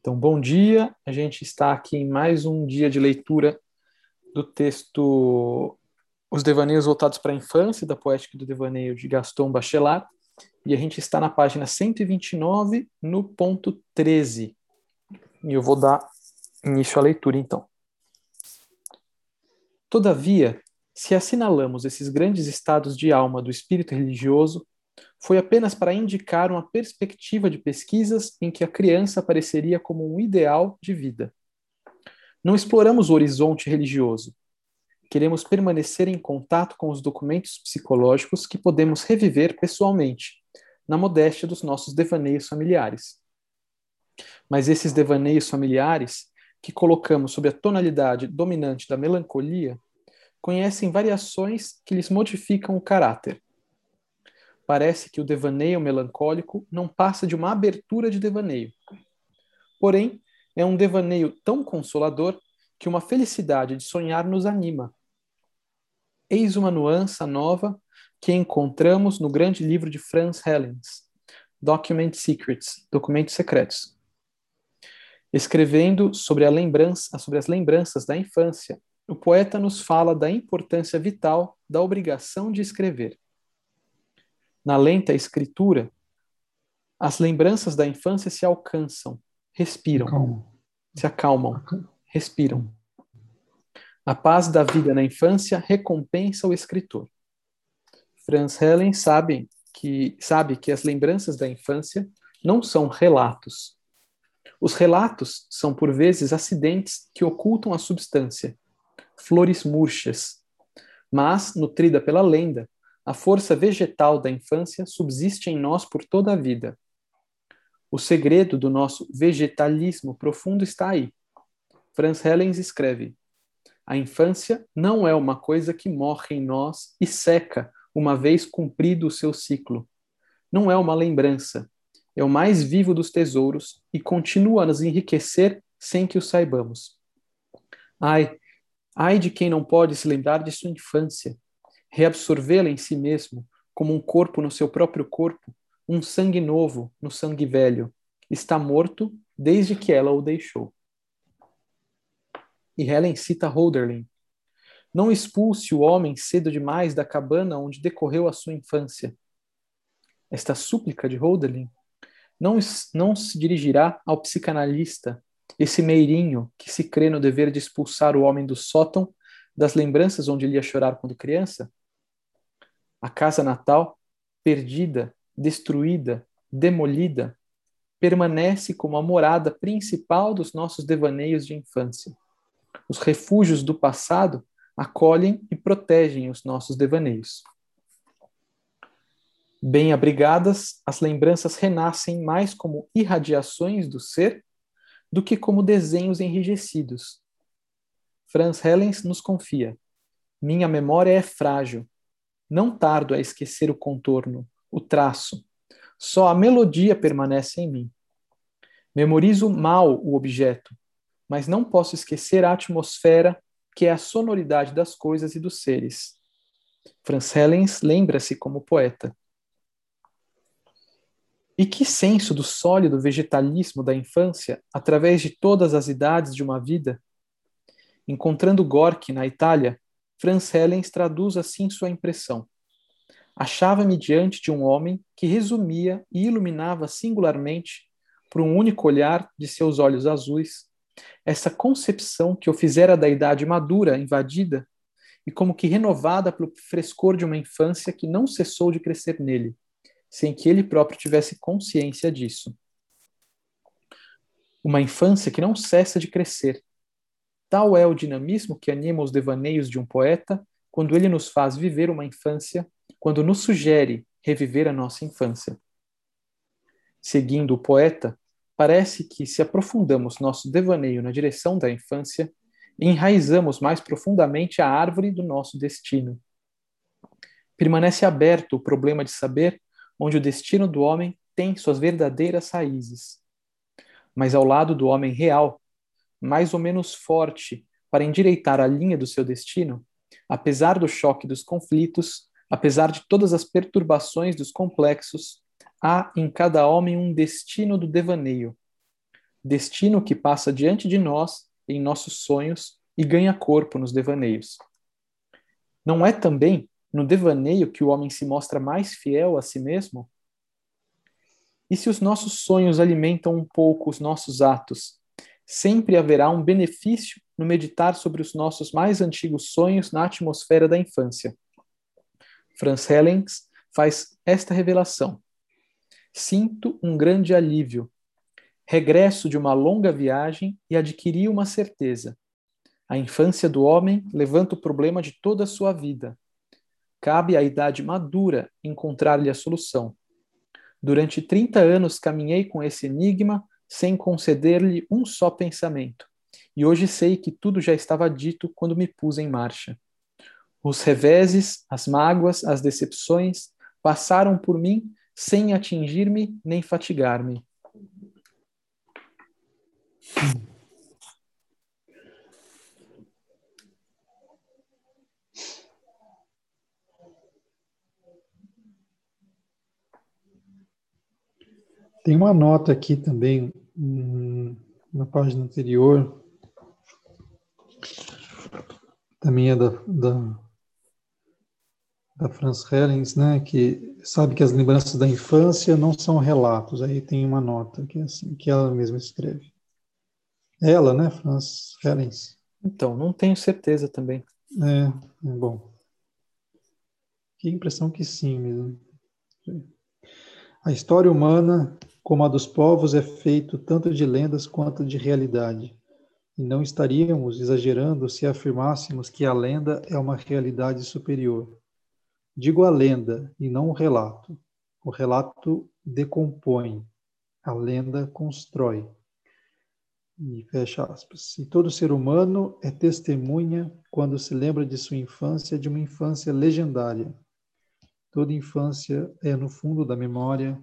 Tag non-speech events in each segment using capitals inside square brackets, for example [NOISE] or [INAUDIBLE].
Então, bom dia. A gente está aqui em mais um dia de leitura do texto Os Devaneios Voltados para a Infância, da Poética do Devaneio de Gaston Bachelard. E a gente está na página 129, no ponto 13. E eu vou dar início à leitura, então. Todavia, se assinalamos esses grandes estados de alma do espírito religioso, foi apenas para indicar uma perspectiva de pesquisas em que a criança apareceria como um ideal de vida. Não exploramos o horizonte religioso. Queremos permanecer em contato com os documentos psicológicos que podemos reviver pessoalmente, na modéstia dos nossos devaneios familiares. Mas esses devaneios familiares, que colocamos sob a tonalidade dominante da melancolia, conhecem variações que lhes modificam o caráter parece que o devaneio melancólico não passa de uma abertura de devaneio. Porém, é um devaneio tão consolador que uma felicidade de sonhar nos anima. Eis uma nuance nova que encontramos no grande livro de Franz Hellens, Document Secrets, Documentos Secretos. Escrevendo sobre, a lembrança, sobre as lembranças da infância, o poeta nos fala da importância vital da obrigação de escrever na lenta escritura, as lembranças da infância se alcançam, respiram, Calma. se acalmam, respiram. A paz da vida na infância recompensa o escritor. Franz Helen sabe que, sabe que as lembranças da infância não são relatos. Os relatos são, por vezes, acidentes que ocultam a substância, flores murchas. Mas, nutrida pela lenda, a força vegetal da infância subsiste em nós por toda a vida. O segredo do nosso vegetalismo profundo está aí. Franz Hellens escreve: A infância não é uma coisa que morre em nós e seca uma vez cumprido o seu ciclo. Não é uma lembrança. É o mais vivo dos tesouros e continua a nos enriquecer sem que o saibamos. Ai, ai de quem não pode se lembrar de sua infância, reabsorvê-la em si mesmo, como um corpo no seu próprio corpo, um sangue novo no sangue velho. Está morto desde que ela o deixou. E Helen cita Holderlin. Não expulse o homem cedo demais da cabana onde decorreu a sua infância. Esta súplica de Holderlin não, não se dirigirá ao psicanalista, esse meirinho que se crê no dever de expulsar o homem do sótão das lembranças onde ele ia chorar quando criança? A casa natal, perdida, destruída, demolida, permanece como a morada principal dos nossos devaneios de infância. Os refúgios do passado acolhem e protegem os nossos devaneios. Bem abrigadas, as lembranças renascem mais como irradiações do ser do que como desenhos enrijecidos. Franz Hellens nos confia: Minha memória é frágil, não tardo a esquecer o contorno, o traço. Só a melodia permanece em mim. Memorizo mal o objeto, mas não posso esquecer a atmosfera que é a sonoridade das coisas e dos seres. Franz Hellens lembra-se como poeta. E que senso do sólido vegetalismo da infância, através de todas as idades de uma vida? Encontrando Gorky na Itália, Franz Hellens traduz assim sua impressão. Achava-me diante de um homem que resumia e iluminava singularmente, por um único olhar de seus olhos azuis, essa concepção que o fizera da idade madura invadida e como que renovada pelo frescor de uma infância que não cessou de crescer nele, sem que ele próprio tivesse consciência disso. Uma infância que não cessa de crescer, Tal é o dinamismo que anima os devaneios de um poeta quando ele nos faz viver uma infância, quando nos sugere reviver a nossa infância. Seguindo o poeta, parece que se aprofundamos nosso devaneio na direção da infância, enraizamos mais profundamente a árvore do nosso destino. Permanece aberto o problema de saber onde o destino do homem tem suas verdadeiras raízes. Mas ao lado do homem real mais ou menos forte para endireitar a linha do seu destino, apesar do choque dos conflitos, apesar de todas as perturbações dos complexos, há em cada homem um destino do devaneio. destino que passa diante de nós em nossos sonhos e ganha corpo nos devaneios. Não é também no devaneio que o homem se mostra mais fiel a si mesmo? E se os nossos sonhos alimentam um pouco os nossos atos, sempre haverá um benefício no meditar sobre os nossos mais antigos sonhos na atmosfera da infância. Franz Hellens faz esta revelação. Sinto um grande alívio. Regresso de uma longa viagem e adquiri uma certeza. A infância do homem levanta o problema de toda a sua vida. Cabe à idade madura encontrar-lhe a solução. Durante 30 anos caminhei com esse enigma sem conceder-lhe um só pensamento, e hoje sei que tudo já estava dito quando me pus em marcha. Os reveses, as mágoas, as decepções passaram por mim sem atingir-me nem fatigar-me. Tem uma nota aqui também, na página anterior, também é da, da, da Franz Hellings, né, que sabe que as lembranças da infância não são relatos. Aí tem uma nota que é assim, que ela mesma escreve. Ela, né, Franz Hellings? Então, não tenho certeza também. É, é bom. Que impressão que sim mesmo. A história humana como a dos povos é feito tanto de lendas quanto de realidade. E não estaríamos exagerando se afirmássemos que a lenda é uma realidade superior. Digo a lenda e não o relato. O relato decompõe, a lenda constrói. E fecha aspas. E todo ser humano é testemunha quando se lembra de sua infância, de uma infância legendária. Toda infância é, no fundo da memória,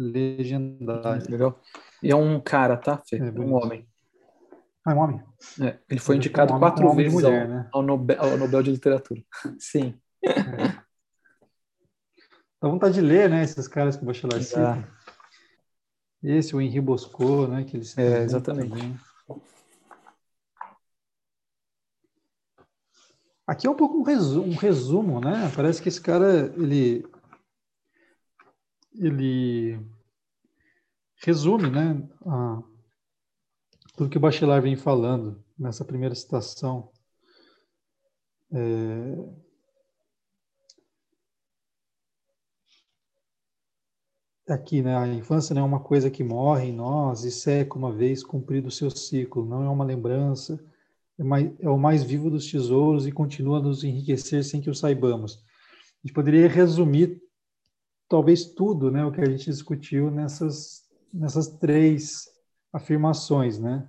legendária. Legal. E é um cara, tá, Fê? É, um homem. Ah, é um homem? É, ele foi ele indicado um quatro um vezes mulher, ao, né? ao, Nobel, ao, Nobel, de Literatura. [LAUGHS] Sim. É. Dá vontade de ler, né? Esses caras que o Bachelard cita. Esse, o Henri Bosco, né? Que eles é, exatamente. Também. Aqui é um pouco um resumo, um resumo, né? Parece que esse cara, ele ele resume né, a, tudo que o Bachelard vem falando nessa primeira citação. É, aqui, né, a infância não é uma coisa que morre em nós e seca uma vez cumprido o seu ciclo, não é uma lembrança, é, mais, é o mais vivo dos tesouros e continua a nos enriquecer sem que o saibamos. A gente poderia resumir talvez tudo, né, o que a gente discutiu nessas nessas três afirmações, né?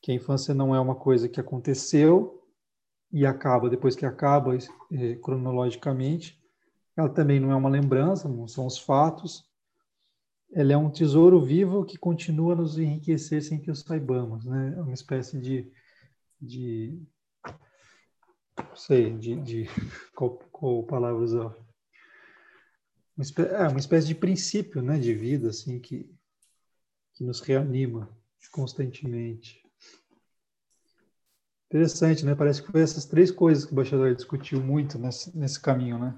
Que a infância não é uma coisa que aconteceu e acaba depois que acaba eh, cronologicamente. Ela também não é uma lembrança, não são os fatos. Ela é um tesouro vivo que continua a nos enriquecer sem que o saibamos, né? É uma espécie de de não sei, de, de [LAUGHS] qual, qual palavra usar? Uma espécie, é, uma espécie de princípio né, de vida assim que, que nos reanima constantemente. Interessante, né? Parece que foi essas três coisas que o Bachelard discutiu muito nesse, nesse caminho, né?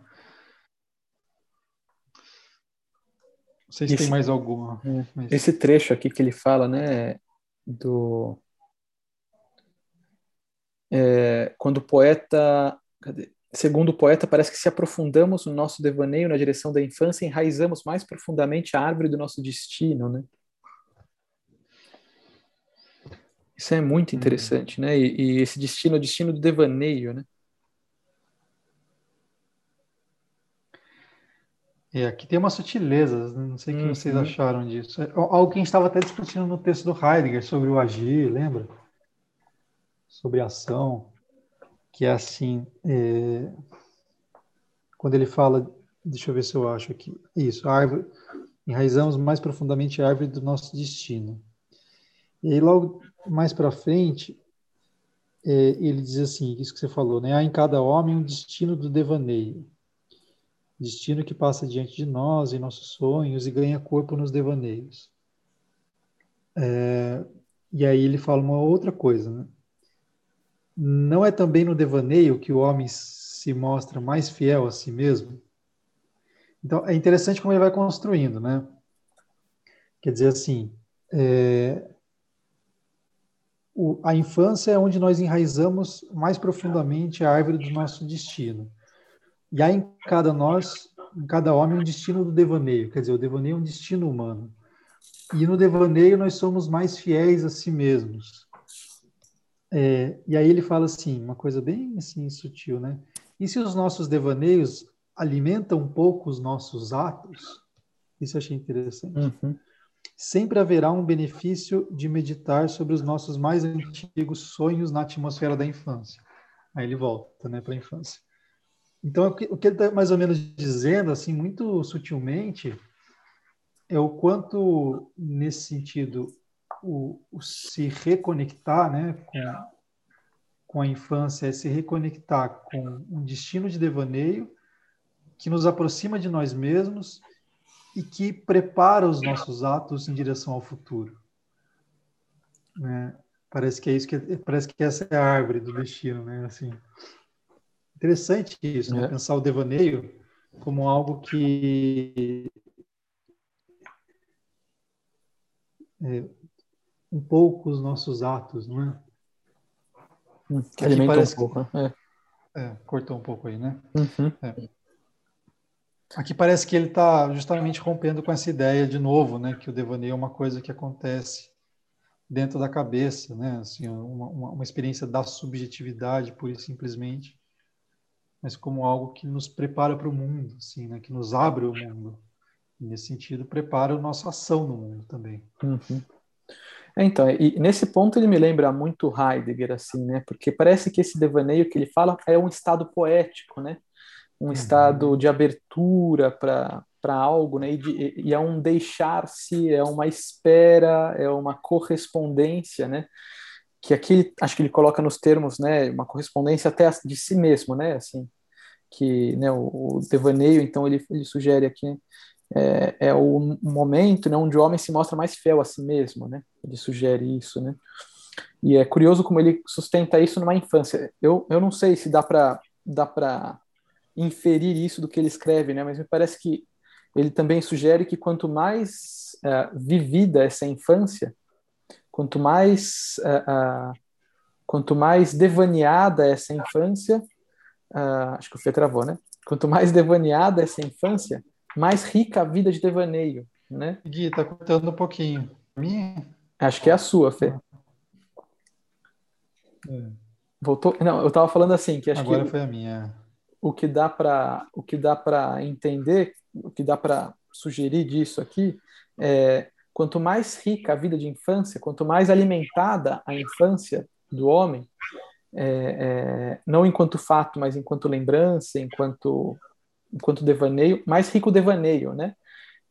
Não sei se esse, tem mais alguma. É, mas... Esse trecho aqui que ele fala, né, do... É, quando o poeta... Cadê? Segundo o poeta, parece que se aprofundamos no nosso devaneio na direção da infância, enraizamos mais profundamente a árvore do nosso destino, né? Isso é muito uhum. interessante, né? E, e, esse destino é o destino do devaneio, né? É, aqui tem umas sutilezas, né? não sei o que uhum. vocês acharam disso. É, algo que a gente estava até discutindo no texto do Heidegger sobre o agir, lembra? Sobre a ação que é assim, é, quando ele fala, deixa eu ver se eu acho aqui, isso, árvore, enraizamos mais profundamente a árvore do nosso destino. E aí logo mais para frente, é, ele diz assim, isso que você falou, né? Há em cada homem um destino do devaneio, destino que passa diante de nós em nossos sonhos e ganha corpo nos devaneios. É, e aí ele fala uma outra coisa, né? Não é também no devaneio que o homem se mostra mais fiel a si mesmo? Então, é interessante como ele vai construindo, né? Quer dizer assim, é, o, a infância é onde nós enraizamos mais profundamente a árvore do nosso destino. E há em cada nós, em cada homem, um destino do devaneio. Quer dizer, o devaneio é um destino humano. E no devaneio nós somos mais fiéis a si mesmos. É, e aí ele fala assim, uma coisa bem assim sutil, né? E se os nossos devaneios alimentam um pouco os nossos atos? Isso eu achei interessante. Uhum. Sempre haverá um benefício de meditar sobre os nossos mais antigos sonhos na atmosfera da infância. Aí ele volta, né, para a infância. Então, o que, ele está mais ou menos dizendo, assim, muito sutilmente, é o quanto, nesse sentido, o, o se reconectar né, com, com a infância é se reconectar com um destino de devaneio que nos aproxima de nós mesmos e que prepara os nossos atos em direção ao futuro. Né? Parece que é isso que parece que essa é a árvore do destino, né? Assim, interessante isso, né? é. pensar o devaneio como algo que é, um pouco os nossos atos, não é? Hum, que alimenta parece, um pouco, né? É. é. cortou um pouco aí, né? Uhum. É. Aqui parece que ele está justamente rompendo com essa ideia de novo, né? Que o devaneio é uma coisa que acontece dentro da cabeça, né? Assim, uma, uma, experiência da subjetividade, pura e simplesmente, mas como algo que nos prepara para o mundo, assim, né? Que nos abre o mundo. E, nesse sentido, prepara a nossa ação no mundo também. Uhum. É, então, e nesse ponto ele me lembra muito Heidegger, assim, né? Porque parece que esse devaneio que ele fala é um estado poético, né? Um uhum. estado de abertura para para algo, né? E, de, e é um deixar-se, é uma espera, é uma correspondência, né? Que aqui acho que ele coloca nos termos, né? Uma correspondência até de si mesmo, né? Assim, que né, o, o devaneio, então ele, ele sugere aqui né? É, é o momento né, onde o homem se mostra mais fiel a si mesmo, né? Ele sugere isso, né? E é curioso como ele sustenta isso numa infância. Eu, eu não sei se dá para dá para inferir isso do que ele escreve, né? Mas me parece que ele também sugere que quanto mais uh, vivida essa infância, quanto mais uh, uh, quanto mais devaneada essa infância, acho que o Fê travou, né? Quanto mais devaneada essa infância, mais rica a vida de devaneio, né? Gui, tá cortando um pouquinho. Minha? Acho que é a sua, Fê. É. Voltou? Não, eu estava falando assim que acho Agora que foi a minha. O que dá para o que dá para entender, o que dá para sugerir disso aqui é quanto mais rica a vida de infância, quanto mais alimentada a infância do homem, é, é, não enquanto fato, mas enquanto lembrança, enquanto enquanto devaneio, mais rico o devaneio, né?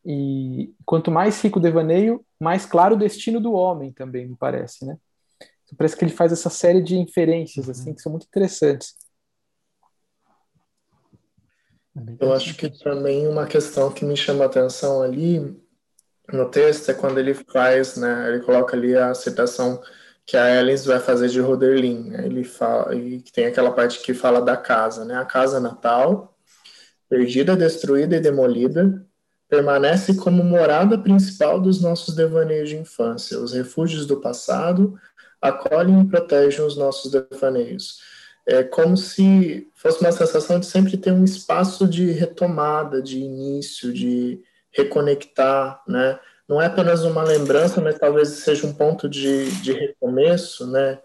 E quanto mais rico o devaneio, mais claro o destino do homem também, me parece, né? Então, parece que ele faz essa série de inferências, assim, que são muito interessantes. Eu acho que também uma questão que me chama a atenção ali no texto é quando ele faz, né, ele coloca ali a citação que a Ellens vai fazer de Roderlin, né, ele fala, e tem aquela parte que fala da casa, né, a casa natal, perdida, destruída e demolida, permanece como morada principal dos nossos devaneios de infância. Os refúgios do passado acolhem e protegem os nossos devaneios. É como se fosse uma sensação de sempre ter um espaço de retomada, de início, de reconectar, né? Não é apenas uma lembrança, mas talvez seja um ponto de, de recomeço, né?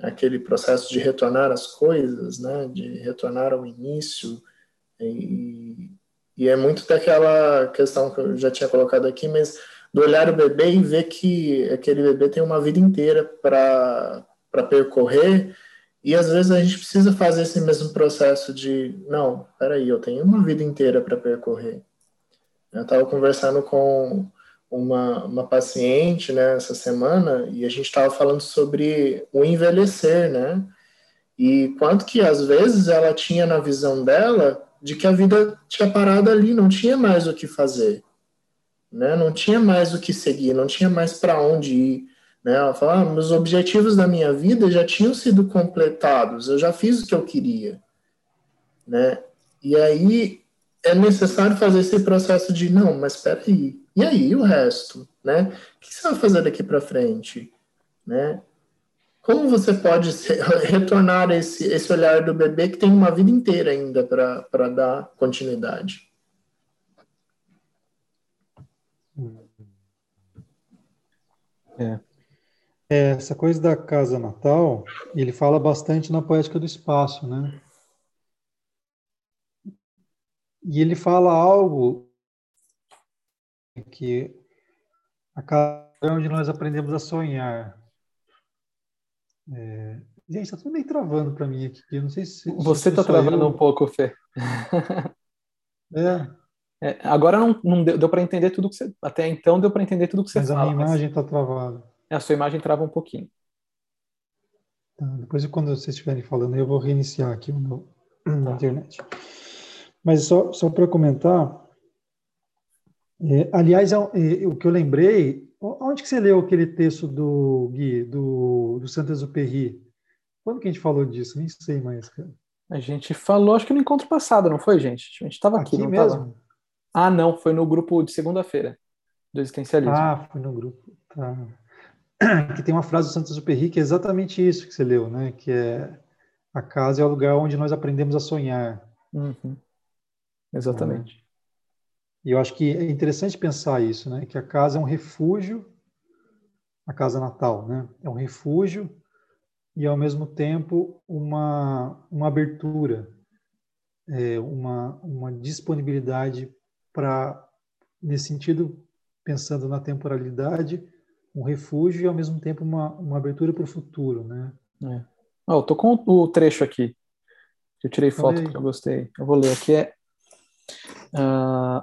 Aquele processo de retornar às coisas, né? De retornar ao início, e, é muito daquela questão que eu já tinha colocado aqui, mas do olhar o bebê e ver que aquele bebê tem uma vida inteira para percorrer, e às vezes a gente precisa fazer esse mesmo processo de, não, peraí, eu tenho uma vida inteira para percorrer. Eu estava conversando com uma, uma paciente né, essa semana e a gente estava falando sobre o envelhecer, né? E quanto que às vezes ela tinha na visão dela de que a vida tinha parado ali, não tinha mais o que fazer. né? Não tinha mais o que seguir, não tinha mais para onde ir, né? Ela fala, ah, meus objetivos da minha vida já tinham sido completados, eu já fiz o que eu queria, né? E aí é necessário fazer esse processo de não, mas espera aí, e aí o resto, né? O que você vai fazer daqui para frente, né? Como você pode retornar esse, esse olhar do bebê que tem uma vida inteira ainda para dar continuidade? É. é. Essa coisa da casa natal, ele fala bastante na poética do espaço, né? E ele fala algo que a casa é onde nós aprendemos a sonhar. É... Gente, está tudo meio travando para mim aqui. Eu não sei se. Você está travando eu... um pouco, Fê. [LAUGHS] é. É, agora não, não deu, deu para entender tudo que você. Até então deu para entender tudo que você mas fala. Mas a minha imagem está travada. É, a sua imagem trava um pouquinho. Tá, depois, quando vocês estiverem falando, eu vou reiniciar aqui o meu tá. [CLEARS THROAT] internet. Mas só, só para comentar. É, aliás, é, é, o que eu lembrei. Onde que você leu aquele texto do Gui, do, do Saint-Exupéry? Quando que a gente falou disso? Nem sei mais, cara. A gente falou, acho que no encontro passado, não foi, gente? A gente estava aqui, aqui, não mesmo? Tava? Ah, não, foi no grupo de segunda-feira do existencialismo. Ah, foi no grupo. Tá. [CLEARS THROAT] Que tem uma frase do Santos Superri que é exatamente isso que você leu, né? Que é a casa é o lugar onde nós aprendemos a sonhar. Uhum. Exatamente. E eu acho que é interessante pensar isso, né? Que a casa é um refúgio, a casa natal, né? É um refúgio e ao mesmo tempo uma uma abertura, é, uma uma disponibilidade para, nesse sentido, pensando na temporalidade, um refúgio e ao mesmo tempo uma, uma abertura para o futuro, né? É. Oh, eu tô com o trecho aqui. Eu tirei foto que eu gostei. Eu vou ler aqui. É, uh,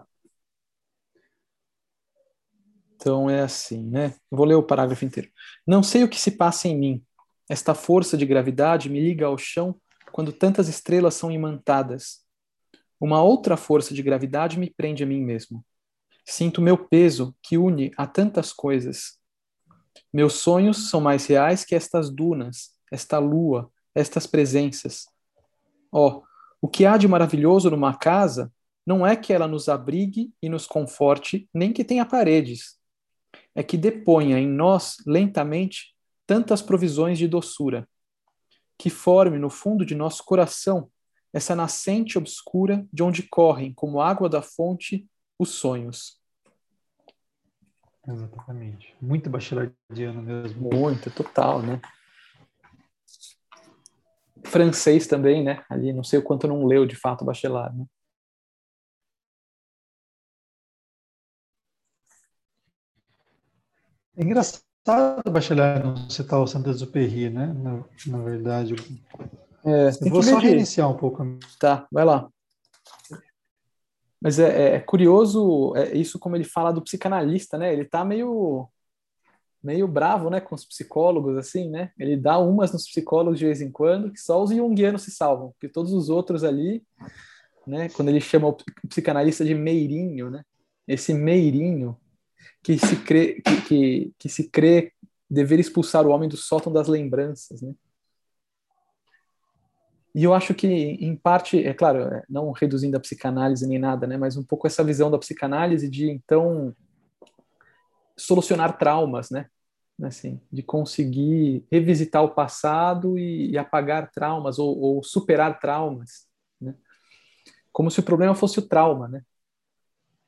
então é assim, né? Vou ler o parágrafo inteiro. Não sei o que se passa em mim. Esta força de gravidade me liga ao chão quando tantas estrelas são imantadas. Uma outra força de gravidade me prende a mim mesmo. Sinto meu peso que une a tantas coisas. Meus sonhos são mais reais que estas dunas, esta lua, estas presenças. Oh, o que há de maravilhoso numa casa não é que ela nos abrigue e nos conforte, nem que tenha paredes. É que deponha em nós, lentamente, tantas provisões de doçura, que forme no fundo de nosso coração essa nascente obscura de onde correm, como água da fonte, os sonhos. Exatamente. Muito bachareliano mesmo. Muito, total, né? Francês também, né? Ali, não sei o quanto não leu de fato Bachelard, né? É engraçado Bachelard não citar o Saint-Exupéry, né? Na, na verdade, é, eu vou só reiniciar um pouco. Tá, vai lá. Mas é, é curioso é, isso como ele fala do psicanalista, né? Ele tá meio meio bravo, né, com os psicólogos assim, né? Ele dá umas nos psicólogos de vez em quando, que só os junguianos se salvam, porque todos os outros ali, né, quando ele chama o psicanalista de meirinho, né? Esse meirinho que se crê que, que, que se crê dever expulsar o homem do sótão das lembranças, né? E eu acho que, em parte, é claro, é, não reduzindo a psicanálise nem nada, né, mas um pouco essa visão da psicanálise de, então, solucionar traumas, né? Assim, de conseguir revisitar o passado e, e apagar traumas ou, ou, superar traumas, né? Como se o problema fosse o trauma, né?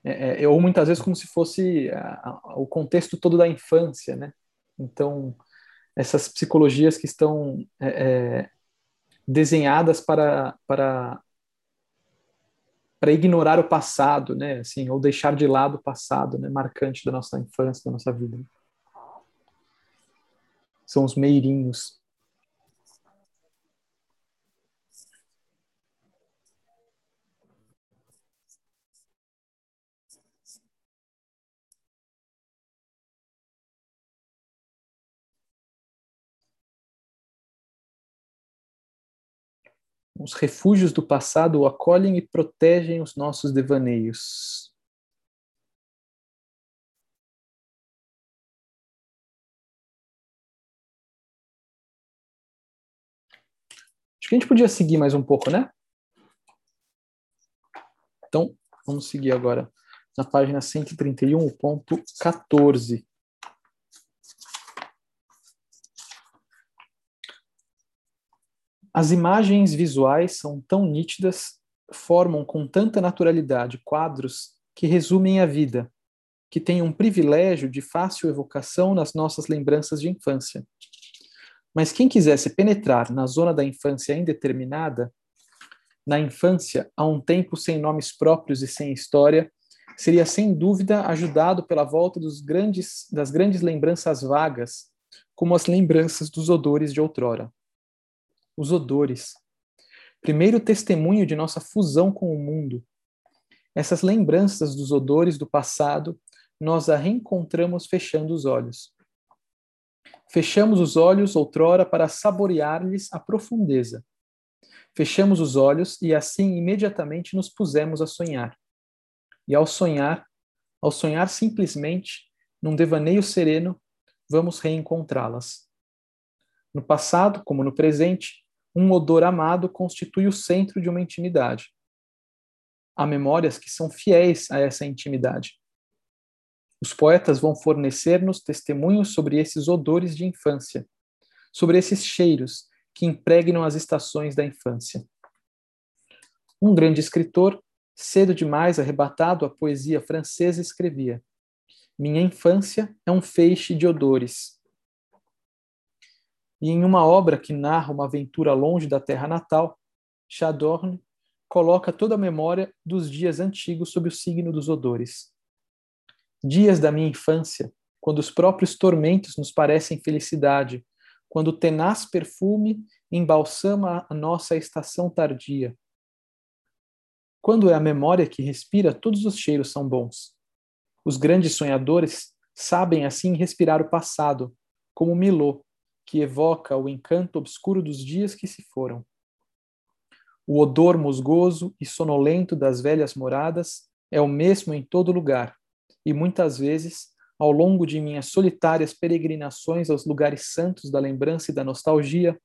É, é, ou muitas vezes como se fosse a, a, o contexto todo da infância, né? Então, essas psicologias que estão é, é desenhadas para, para, para ignorar o passado, né? Assim, ou deixar de lado o passado, né? Marcante da nossa infância, da nossa vida. São os meirinhos. Os refúgios do passado o acolhem e protegem os nossos devaneios. Acho que a gente podia seguir mais um pouco, né? Então, vamos seguir agora na página 131, ponto 14. As imagens visuais são tão nítidas, formam com tanta naturalidade quadros que resumem a vida, que têm um privilégio de fácil evocação nas nossas lembranças de infância. Mas quem quisesse penetrar na zona da infância indeterminada, na infância, a um tempo sem nomes próprios e sem história, seria sem dúvida ajudado pela volta grandes, das grandes lembranças vagas, como as lembranças dos odores de outrora. Os odores. Primeiro testemunho de nossa fusão com o mundo. Essas lembranças dos odores do passado nós a reencontramos fechando os olhos. Fechamos os olhos outrora para saborear-lhes a profundeza. Fechamos os olhos e assim imediatamente nos pusemos a sonhar. E ao sonhar, ao sonhar simplesmente, num devaneio sereno, vamos reencontrá-las. No passado, como no presente, um odor amado constitui o centro de uma intimidade. Há memórias que são fiéis a essa intimidade. Os poetas vão fornecer-nos testemunhos sobre esses odores de infância, sobre esses cheiros que impregnam as estações da infância. Um grande escritor, cedo demais arrebatado à poesia francesa, escrevia: Minha infância é um feixe de odores. E em uma obra que narra uma aventura longe da terra natal, Chadorne coloca toda a memória dos dias antigos sob o signo dos odores. Dias da minha infância, quando os próprios tormentos nos parecem felicidade, quando o tenaz perfume embalsama a nossa estação tardia. Quando é a memória que respira, todos os cheiros são bons. Os grandes sonhadores sabem assim respirar o passado, como Milô, que evoca o encanto obscuro dos dias que se foram. O odor musgoso e sonolento das velhas moradas é o mesmo em todo lugar, e muitas vezes, ao longo de minhas solitárias peregrinações aos lugares santos da lembrança e da nostalgia,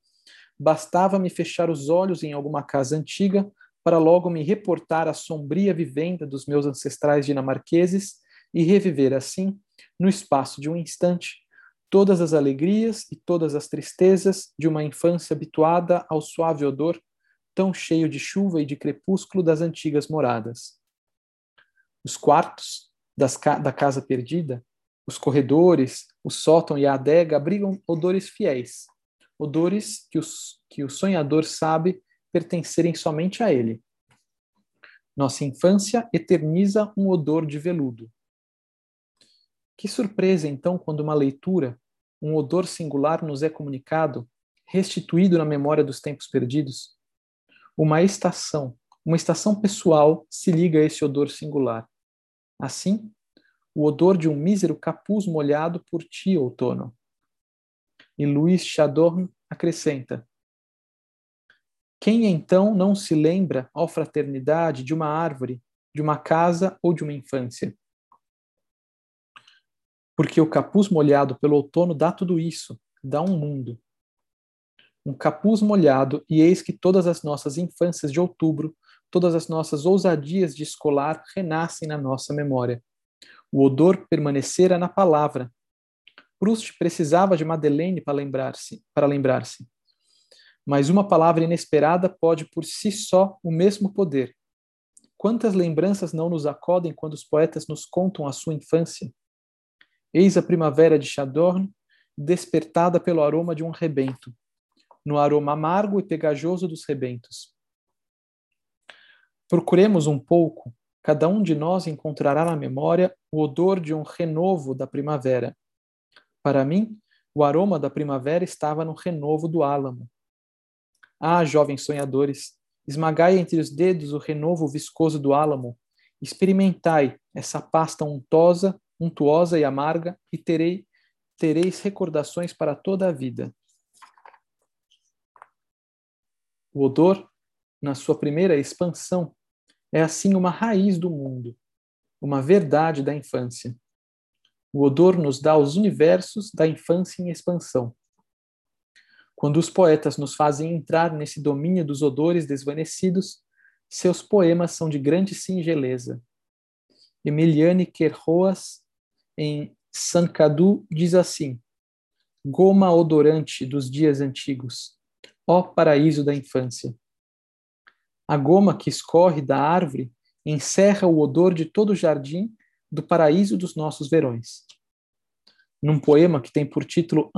bastava-me fechar os olhos em alguma casa antiga para logo me reportar à sombria vivenda dos meus ancestrais dinamarqueses e reviver assim, no espaço de um instante, todas as alegrias e todas as tristezas de uma infância habituada ao suave odor tão cheio de chuva e de crepúsculo das antigas moradas. Os quartos, das, da casa perdida, os corredores, o sótão e a adega abrigam odores fiéis, odores que, os, que o sonhador sabe pertencerem somente a ele. Nossa infância eterniza um odor de veludo. Que surpresa, então, quando uma leitura, um odor singular nos é comunicado, restituído na memória dos tempos perdidos? Uma estação, uma estação pessoal se liga a esse odor singular. Assim, o odor de um mísero capuz molhado por ti, outono. E Luiz Chadorn acrescenta: Quem então não se lembra, ó fraternidade, de uma árvore, de uma casa ou de uma infância? Porque o capuz molhado pelo outono dá tudo isso, dá um mundo. Um capuz molhado, e eis que todas as nossas infâncias de outubro todas as nossas ousadias de escolar renascem na nossa memória. O odor permanecera na palavra. Proust precisava de Madeleine para lembrar-se, para lembrar-se. Mas uma palavra inesperada pode por si só o mesmo poder. Quantas lembranças não nos acodem quando os poetas nos contam a sua infância? Eis a primavera de Chadorne, despertada pelo aroma de um rebento, no aroma amargo e pegajoso dos rebentos. Procuremos um pouco, cada um de nós encontrará na memória o odor de um renovo da primavera. Para mim, o aroma da primavera estava no renovo do álamo. Ah, jovens sonhadores, esmagai entre os dedos o renovo viscoso do álamo, experimentai essa pasta untosa, untuosa e amarga e terei, tereis recordações para toda a vida. O odor, na sua primeira expansão, é assim uma raiz do mundo, uma verdade da infância. O odor nos dá os universos da infância em expansão. Quando os poetas nos fazem entrar nesse domínio dos odores desvanecidos, seus poemas são de grande singeleza. Emiliane Querroas, em Sankadu, diz assim: Goma odorante dos dias antigos, ó paraíso da infância. A goma que escorre da árvore encerra o odor de todo o jardim do paraíso dos nossos verões. Num poema que tem por título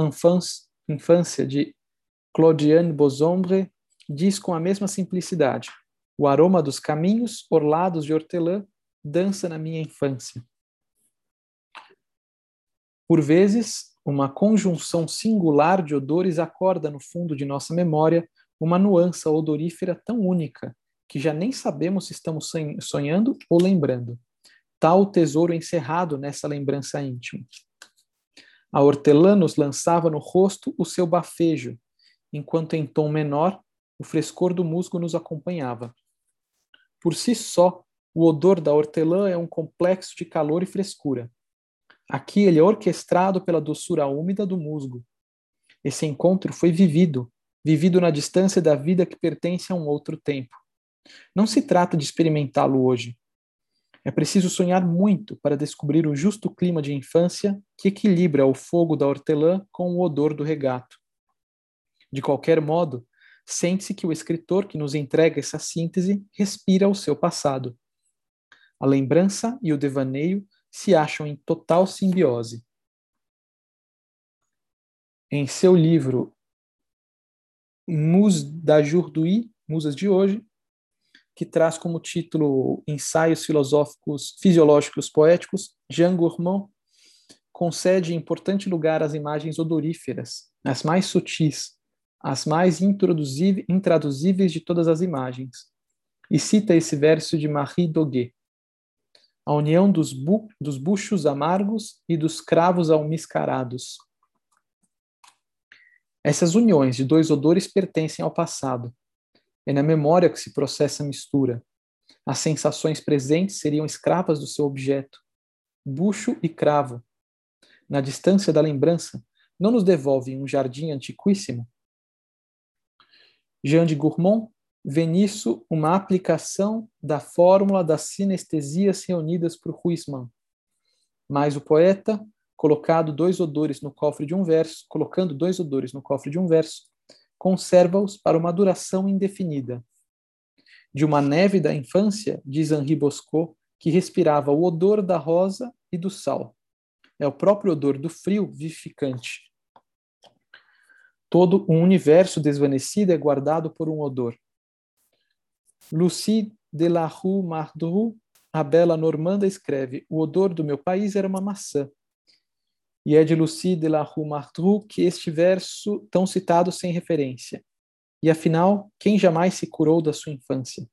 Infância, de Claudiane Bosombre, diz com a mesma simplicidade: O aroma dos caminhos orlados de hortelã dança na minha infância. Por vezes, uma conjunção singular de odores acorda no fundo de nossa memória uma nuance odorífera tão única que já nem sabemos se estamos sonhando ou lembrando. Tal tesouro encerrado nessa lembrança íntima. A hortelã nos lançava no rosto o seu bafejo, enquanto em tom menor o frescor do musgo nos acompanhava. Por si só, o odor da hortelã é um complexo de calor e frescura. Aqui ele é orquestrado pela doçura úmida do musgo. Esse encontro foi vivido, vivido na distância da vida que pertence a um outro tempo. Não se trata de experimentá-lo hoje. É preciso sonhar muito para descobrir o justo clima de infância que equilibra o fogo da hortelã com o odor do regato. De qualquer modo, sente-se que o escritor que nos entrega essa síntese respira o seu passado. A lembrança e o devaneio se acham em total simbiose. Em seu livro Mus da Jourdui, Musas de Hoje, que traz como título Ensaios Filosóficos Fisiológicos Poéticos, Jean Gourmand concede importante lugar às imagens odoríferas, as mais sutis, as mais intraduzíveis de todas as imagens, e cita esse verso de Marie Doguet. A união dos, bu dos buchos amargos e dos cravos almiscarados. Essas uniões de dois odores pertencem ao passado, é na memória que se processa a mistura. As sensações presentes seriam escravas do seu objeto. Bucho e cravo, na distância da lembrança, não nos devolvem um jardim antiquíssimo? Jean de Gourmont vê nisso uma aplicação da fórmula das sinestesias reunidas por Huysman. Mas o poeta, colocado dois odores no cofre de um verso, colocando dois odores no cofre de um verso, conserva-os para uma duração indefinida. De uma neve da infância, diz Henri Bosco, que respirava o odor da rosa e do sal. É o próprio odor do frio vivificante. Todo um universo desvanecido é guardado por um odor. Lucie de la Rue Mardru, a bela normanda, escreve: O odor do meu país era uma maçã. E é de Lucie de la Rue Martrou que este verso tão citado sem referência. E afinal, quem jamais se curou da sua infância?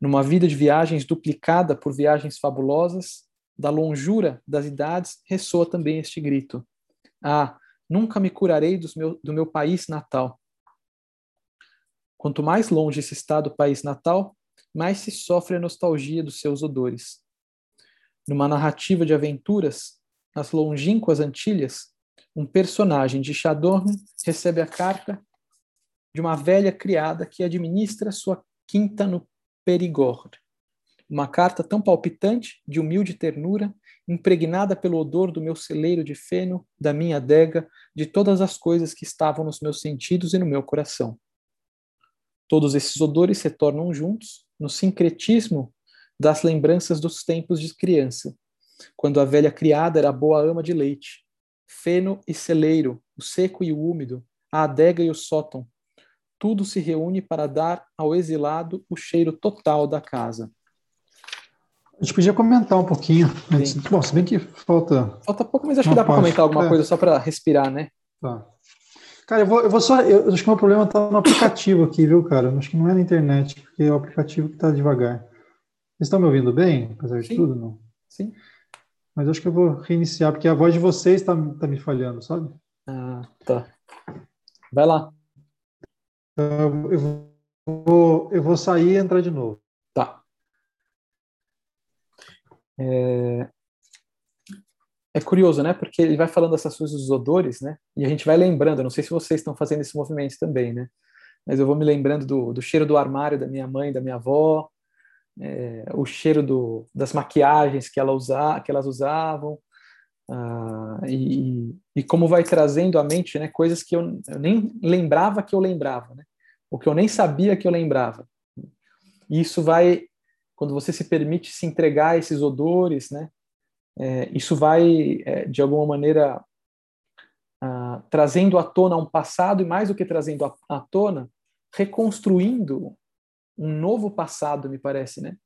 Numa vida de viagens duplicada por viagens fabulosas, da longura das idades ressoa também este grito: Ah, nunca me curarei meu, do meu país natal. Quanto mais longe se está do país natal, mais se sofre a nostalgia dos seus odores. Numa narrativa de aventuras, nas longínquas Antilhas, um personagem de Chadorn recebe a carta de uma velha criada que administra sua quinta no Perigord. Uma carta tão palpitante, de humilde ternura, impregnada pelo odor do meu celeiro de feno, da minha adega, de todas as coisas que estavam nos meus sentidos e no meu coração. Todos esses odores se tornam juntos no sincretismo das lembranças dos tempos de criança, quando a velha criada era boa ama de leite. Feno e celeiro, o seco e o úmido, a adega e o sótão, tudo se reúne para dar ao exilado o cheiro total da casa. A gente podia comentar um pouquinho. Bom, se bem que falta. Falta pouco, mas acho que dá para comentar alguma é. coisa só para respirar, né? Tá. Cara, eu vou, eu vou só. Eu, acho que o meu problema está no aplicativo aqui, viu, cara? Eu acho que não é na internet, porque é o aplicativo que está devagar. Vocês estão me ouvindo bem, apesar de Sim. tudo? Não? Sim. Mas acho que eu vou reiniciar, porque a voz de vocês está tá me falhando, sabe? Ah, tá. Vai lá. Eu vou, eu vou sair e entrar de novo. Tá. É, é curioso, né? Porque ele vai falando essas coisas dos odores, né? E a gente vai lembrando, não sei se vocês estão fazendo esse movimento também, né? Mas eu vou me lembrando do, do cheiro do armário da minha mãe, da minha avó, é, o cheiro do, das maquiagens que, ela usa, que elas usavam, ah, e, e, como vai trazendo à mente né, coisas que eu, eu, nem lembrava que eu lembrava, né? o que eu nem sabia que eu lembrava. E isso vai, quando você se permite se entregar a esses odores, né, é, isso vai, é, de alguma maneira, ah, trazendo à tona um passado, e mais do que trazendo à, tona, reconstruindo um novo passado, me parece, né?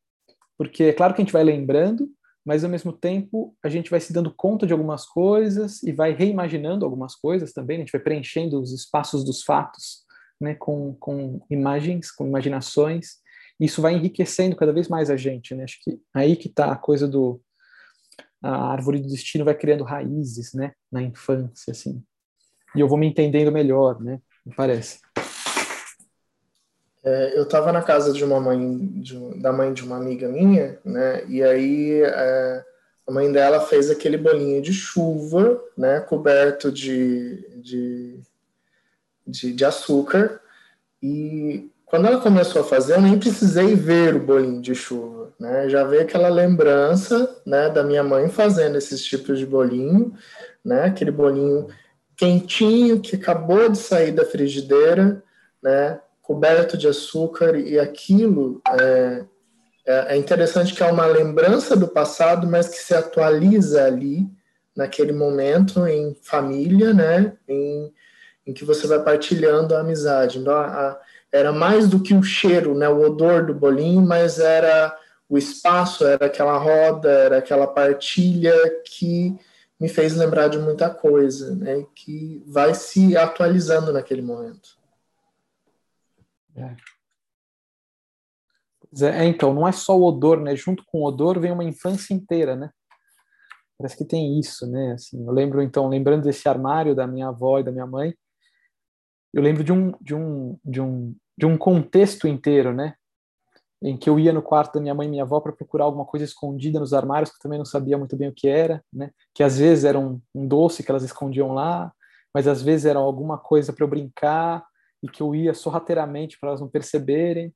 Porque é claro que a gente vai lembrando, mas ao mesmo tempo a gente vai se dando conta de algumas coisas e vai reimaginando algumas coisas também, né? a gente vai preenchendo os espaços dos fatos, né, com, com imagens, com imaginações. Isso vai enriquecendo cada vez mais a gente, né? Acho que aí que está a coisa do a árvore do destino vai criando raízes, né, na infância, assim. E eu vou me entendendo melhor, né? Me parece. É, eu estava na casa de uma mãe, de, da mãe de uma amiga minha, né? E aí é, a mãe dela fez aquele bolinho de chuva, né? Coberto de, de, de, de açúcar. E quando ela começou a fazer, eu nem precisei ver o bolinho de chuva, né? Já veio aquela lembrança, né? Da minha mãe fazendo esses tipos de bolinho, né? Aquele bolinho quentinho que acabou de sair da frigideira, né? coberto de açúcar e aquilo é, é, é interessante que é uma lembrança do passado, mas que se atualiza ali naquele momento em família, né? Em, em que você vai partilhando a amizade. Então, a, a, era mais do que o cheiro, né? O odor do bolinho, mas era o espaço, era aquela roda, era aquela partilha que me fez lembrar de muita coisa, né? Que vai se atualizando naquele momento. É. É, então, não é só o odor, né? Junto com o odor vem uma infância inteira, né? Parece que tem isso, né? Assim, eu lembro, então, lembrando desse armário da minha avó e da minha mãe, eu lembro de um, de um, de um, de um contexto inteiro, né? Em que eu ia no quarto da minha mãe e minha avó para procurar alguma coisa escondida nos armários que eu também não sabia muito bem o que era, né? Que às vezes era um, um doce que elas escondiam lá, mas às vezes era alguma coisa para eu brincar, e que eu ia sorrateiramente para elas não perceberem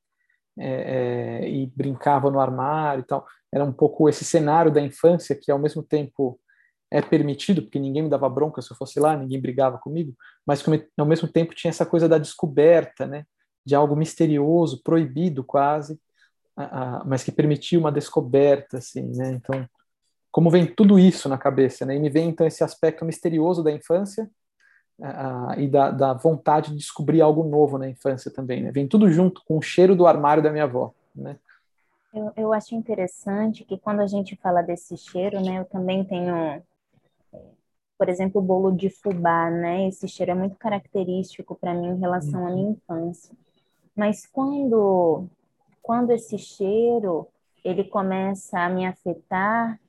é, é, e brincava no armário e tal. Era um pouco esse cenário da infância que ao mesmo tempo é permitido, porque ninguém me dava bronca se eu fosse lá, ninguém brigava comigo, mas que ao mesmo tempo tinha essa coisa da descoberta, né, de algo misterioso, proibido quase, mas que permitia uma descoberta, assim, né? Então, como vem tudo isso na cabeça, né? E me vem então esse aspecto misterioso da infância uh, e da, da, vontade de descobrir algo novo na infância também, né? Vem tudo junto com o cheiro do armário da minha avó, né? Eu, eu acho interessante que quando a gente fala desse cheiro, né? Eu também tenho, por exemplo, o bolo de fubá, né? Esse cheiro é muito característico para mim em relação à minha infância. Mas quando, quando esse cheiro ele começa a me afetar,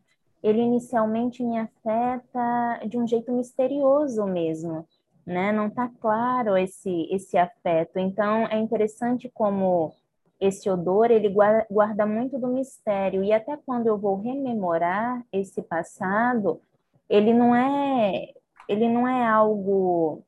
ele inicialmente me afeta de um jeito misterioso mesmo né? Não está claro esse esse afeto. Então é interessante como esse odor ele guarda, guarda muito do mistério e até quando eu vou rememorar esse passado, ele não é ele não é algo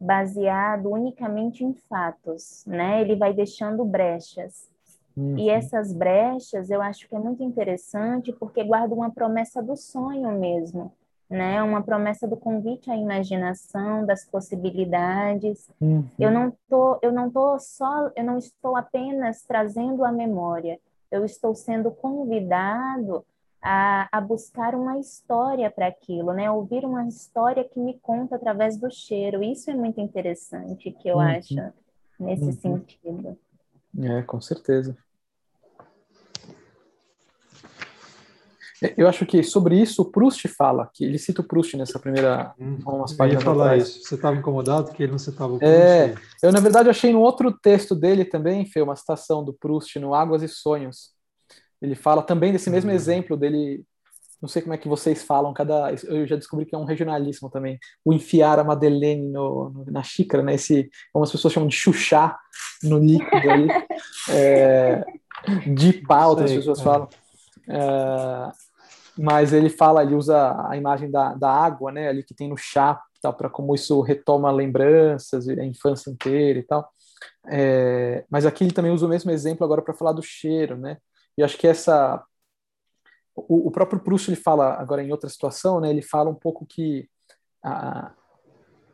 baseado unicamente em fatos, né? Ele vai deixando brechas. Uhum. E essas brechas eu acho que é muito interessante porque guarda uma promessa do sonho mesmo né? Uma promessa do convite à imaginação, das possibilidades. Uhum. Eu não tô, eu não tô só, eu não estou apenas trazendo a memória. Eu estou sendo convidado a, a buscar uma história para aquilo, né? Ouvir uma história que me conta através do cheiro. Isso é muito interessante, que eu uhum. acho nesse uhum. sentido. É, com certeza. Eu acho que sobre isso o Proust fala, que ele cita o Proust nessa primeira hum, umas páginas eu ia falar atrás. isso. Você estava incomodado que ele não citava o Proust? É, eu na verdade achei no outro texto dele também, Fê, uma citação do Proust no Águas e Sonhos. Ele fala também desse mesmo hum. exemplo dele, não sei como é que vocês falam, cada eu já descobri que é um regionalismo também, o enfiar a Madeleine no, no na xícara, né? Esse, como as pessoas chamam de chuchar no líquido ali, [LAUGHS] é, de pau, outras pessoas falam. É, mas ele fala, ele usa a imagem da, da água, né, ali que tem no chá, tal, para como isso retoma lembranças, a infância inteira e tal. É, mas aqui ele também usa o mesmo exemplo agora para falar do cheiro, né? E acho que essa o, o, próprio Proust ele fala agora em outra situação, né? Ele fala um pouco que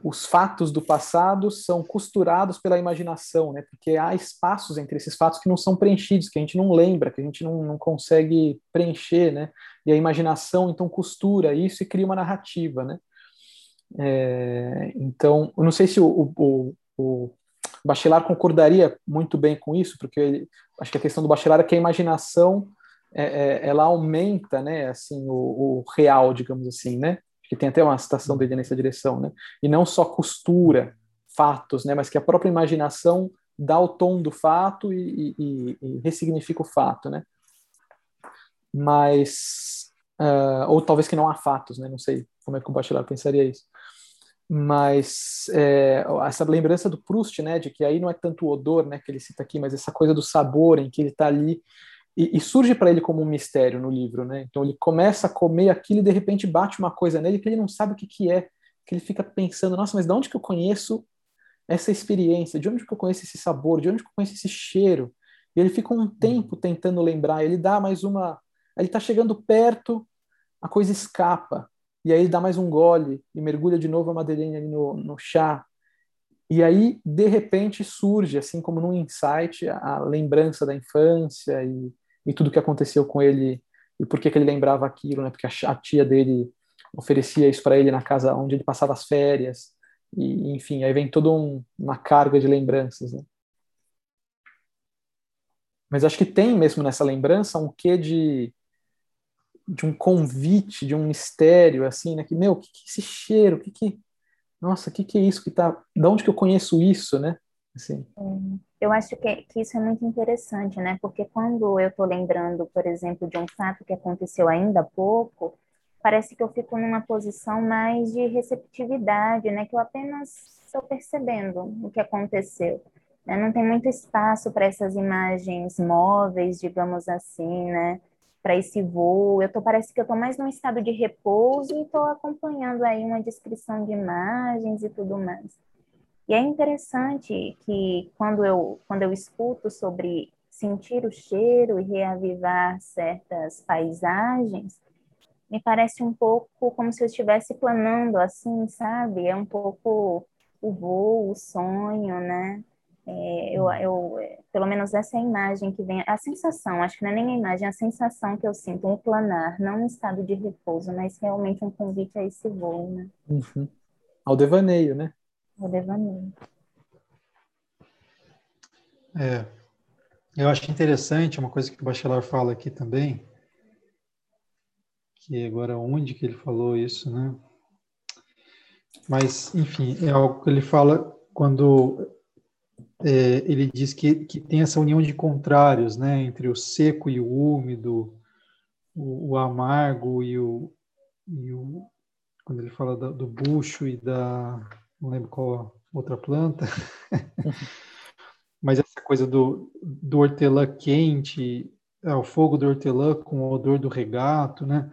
os fatos do passado são costurados pela imaginação, né? Porque há espaços entre esses fatos que não são preenchidos, que a gente não lembra, que a gente não, não consegue preencher, né? E a imaginação então costura isso e cria uma narrativa, né? É, então, eu não sei se o, o, o Bachelard concordaria muito bem com isso, porque ele, acho que a questão do Bachelard é que a imaginação é, é, ela aumenta, né, assim, o, o, real, digamos assim, né? Que tem até uma citação dele nessa direção, né? E não só costura fatos, né? Mas que a própria imaginação dá o tom do fato e, e, e ressignifica o fato, né? Mas uh, ou talvez que não há fatos, né? Não sei como é que o Bachelard pensaria isso mas é, essa lembrança do Proust, né, de que aí não é tanto o odor, né, que ele cita aqui, mas essa coisa do sabor em que ele está ali e, e surge para ele como um mistério no livro, né? Então ele começa a comer aquilo e de repente bate uma coisa nele que ele não sabe o que que é, que ele fica pensando, nossa, mas de onde que eu conheço essa experiência? De onde que eu conheço esse sabor? De onde que eu conheço esse cheiro? E ele fica um tempo uhum. tentando lembrar. Ele dá mais uma, ele está chegando perto, a coisa escapa e aí ele dá mais um gole e mergulha de novo a Madeleine ali no, no chá. E aí, de repente, surge, assim como num insight, a lembrança da infância e, e tudo que aconteceu com ele e por que, que ele lembrava aquilo, né? Porque a, tia dele oferecia isso para ele na casa onde ele passava as férias. E, enfim, aí vem toda um, uma carga de lembranças, né? Mas acho que tem mesmo nessa lembrança um quê de de um convite, de um mistério, assim, né? Que, meu, que, que é esse cheiro? Que que... Nossa, que que é isso que tá... De onde que eu conheço isso, né? Assim. Eu acho que, que isso é muito interessante, né? Porque quando eu tô lembrando, por exemplo, de um fato que aconteceu ainda há pouco, parece que eu fico numa posição mais de receptividade, né? Que eu apenas estou percebendo o que aconteceu. Né? Não tem muito espaço para essas imagens móveis, digamos assim, né? para esse voo. Eu tô, parece que eu estou mais num estado de repouso e estou acompanhando aí uma descrição de imagens e tudo mais. E é interessante que quando eu, quando eu escuto sobre sentir o cheiro e reavivar certas paisagens, me parece um pouco como se eu estivesse planando assim, sabe? É um pouco o voo, o sonho, né? É, eu, eu, pelo menos essa é a imagem que vem, a sensação, acho que não é nem a imagem, a sensação que eu sinto, um planar, não um estado de repouso, mas realmente um convite a esse voo, né? Uhum. Ao devaneio, né? Ao devaneio. É, eu acho interessante uma coisa que o Bachelard fala aqui também, que agora onde que ele falou isso, né? Mas, enfim, é algo que ele fala quando é, ele diz que, que tem essa união de contrários, né, entre o seco e o úmido, o, o amargo e o, e o, quando ele fala da, do bucho e da, não lembro qual outra planta, [LAUGHS] mas essa coisa do, do hortelã quente, é, o fogo do hortelã com o odor do regato, né,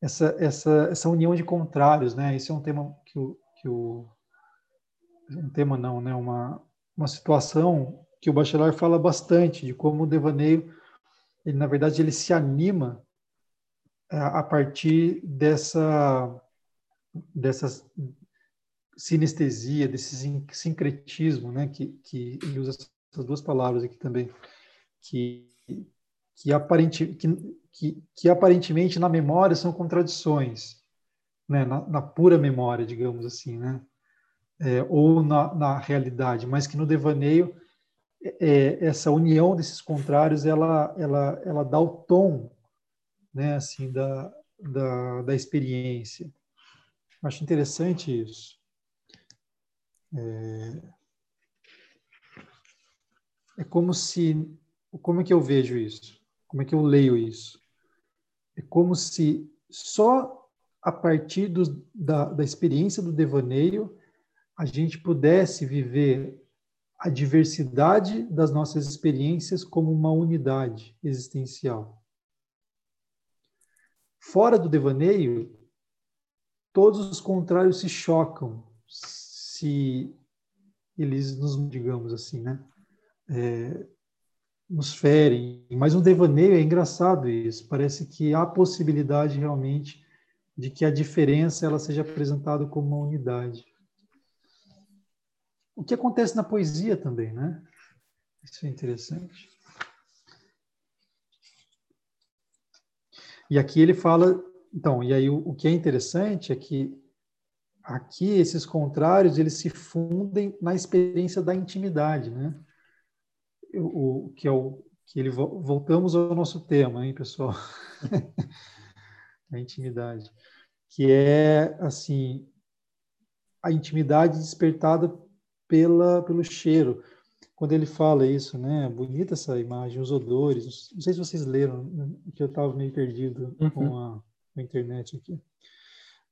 essa, essa, essa união de contrários, né, esse é um tema que o, que o um tema não, né, uma, uma situação que o Bachelard fala bastante de como o devaneio, ele, na verdade, ele se anima a, é, a partir dessa, dessa sinestesia, desse sincretismo, né, que, que ele usa essas duas palavras aqui também, que, que, aparente, que, que, que aparentemente na memória são contradições, né, na, na pura memória, digamos assim, né, é, ou na, na, realidade, mas que no devaneio é, essa união desses contrários ela, ela, ela dá o tom né, assim, da, da, da experiência. Acho interessante isso. É, é como se. Como é que eu vejo isso? Como é que eu leio isso? É como se só a partir do, da, da experiência do devaneio a gente pudesse viver a diversidade das nossas experiências como uma unidade existencial. fora do devaneio, todos os contrários se chocam, se eles nos, digamos assim, né? É, nos ferem. Mas no devaneio é engraçado isso. Parece que há possibilidade realmente de que a diferença ela seja apresentada como uma unidade. O que acontece na poesia também, né? Isso é interessante. E aqui ele fala, então, e aí o, o que é interessante é que aqui esses contrários eles se fundem na experiência da intimidade, né? O, que é o que ele voltamos ao nosso tema, hein, pessoal? [LAUGHS] a intimidade, que é assim a intimidade despertada pela pelo cheiro. Quando ele fala isso, né? Bonita essa imagem, os odores. Não sei se vocês leram, que eu estava meio perdido uhum. com, a, com a internet aqui.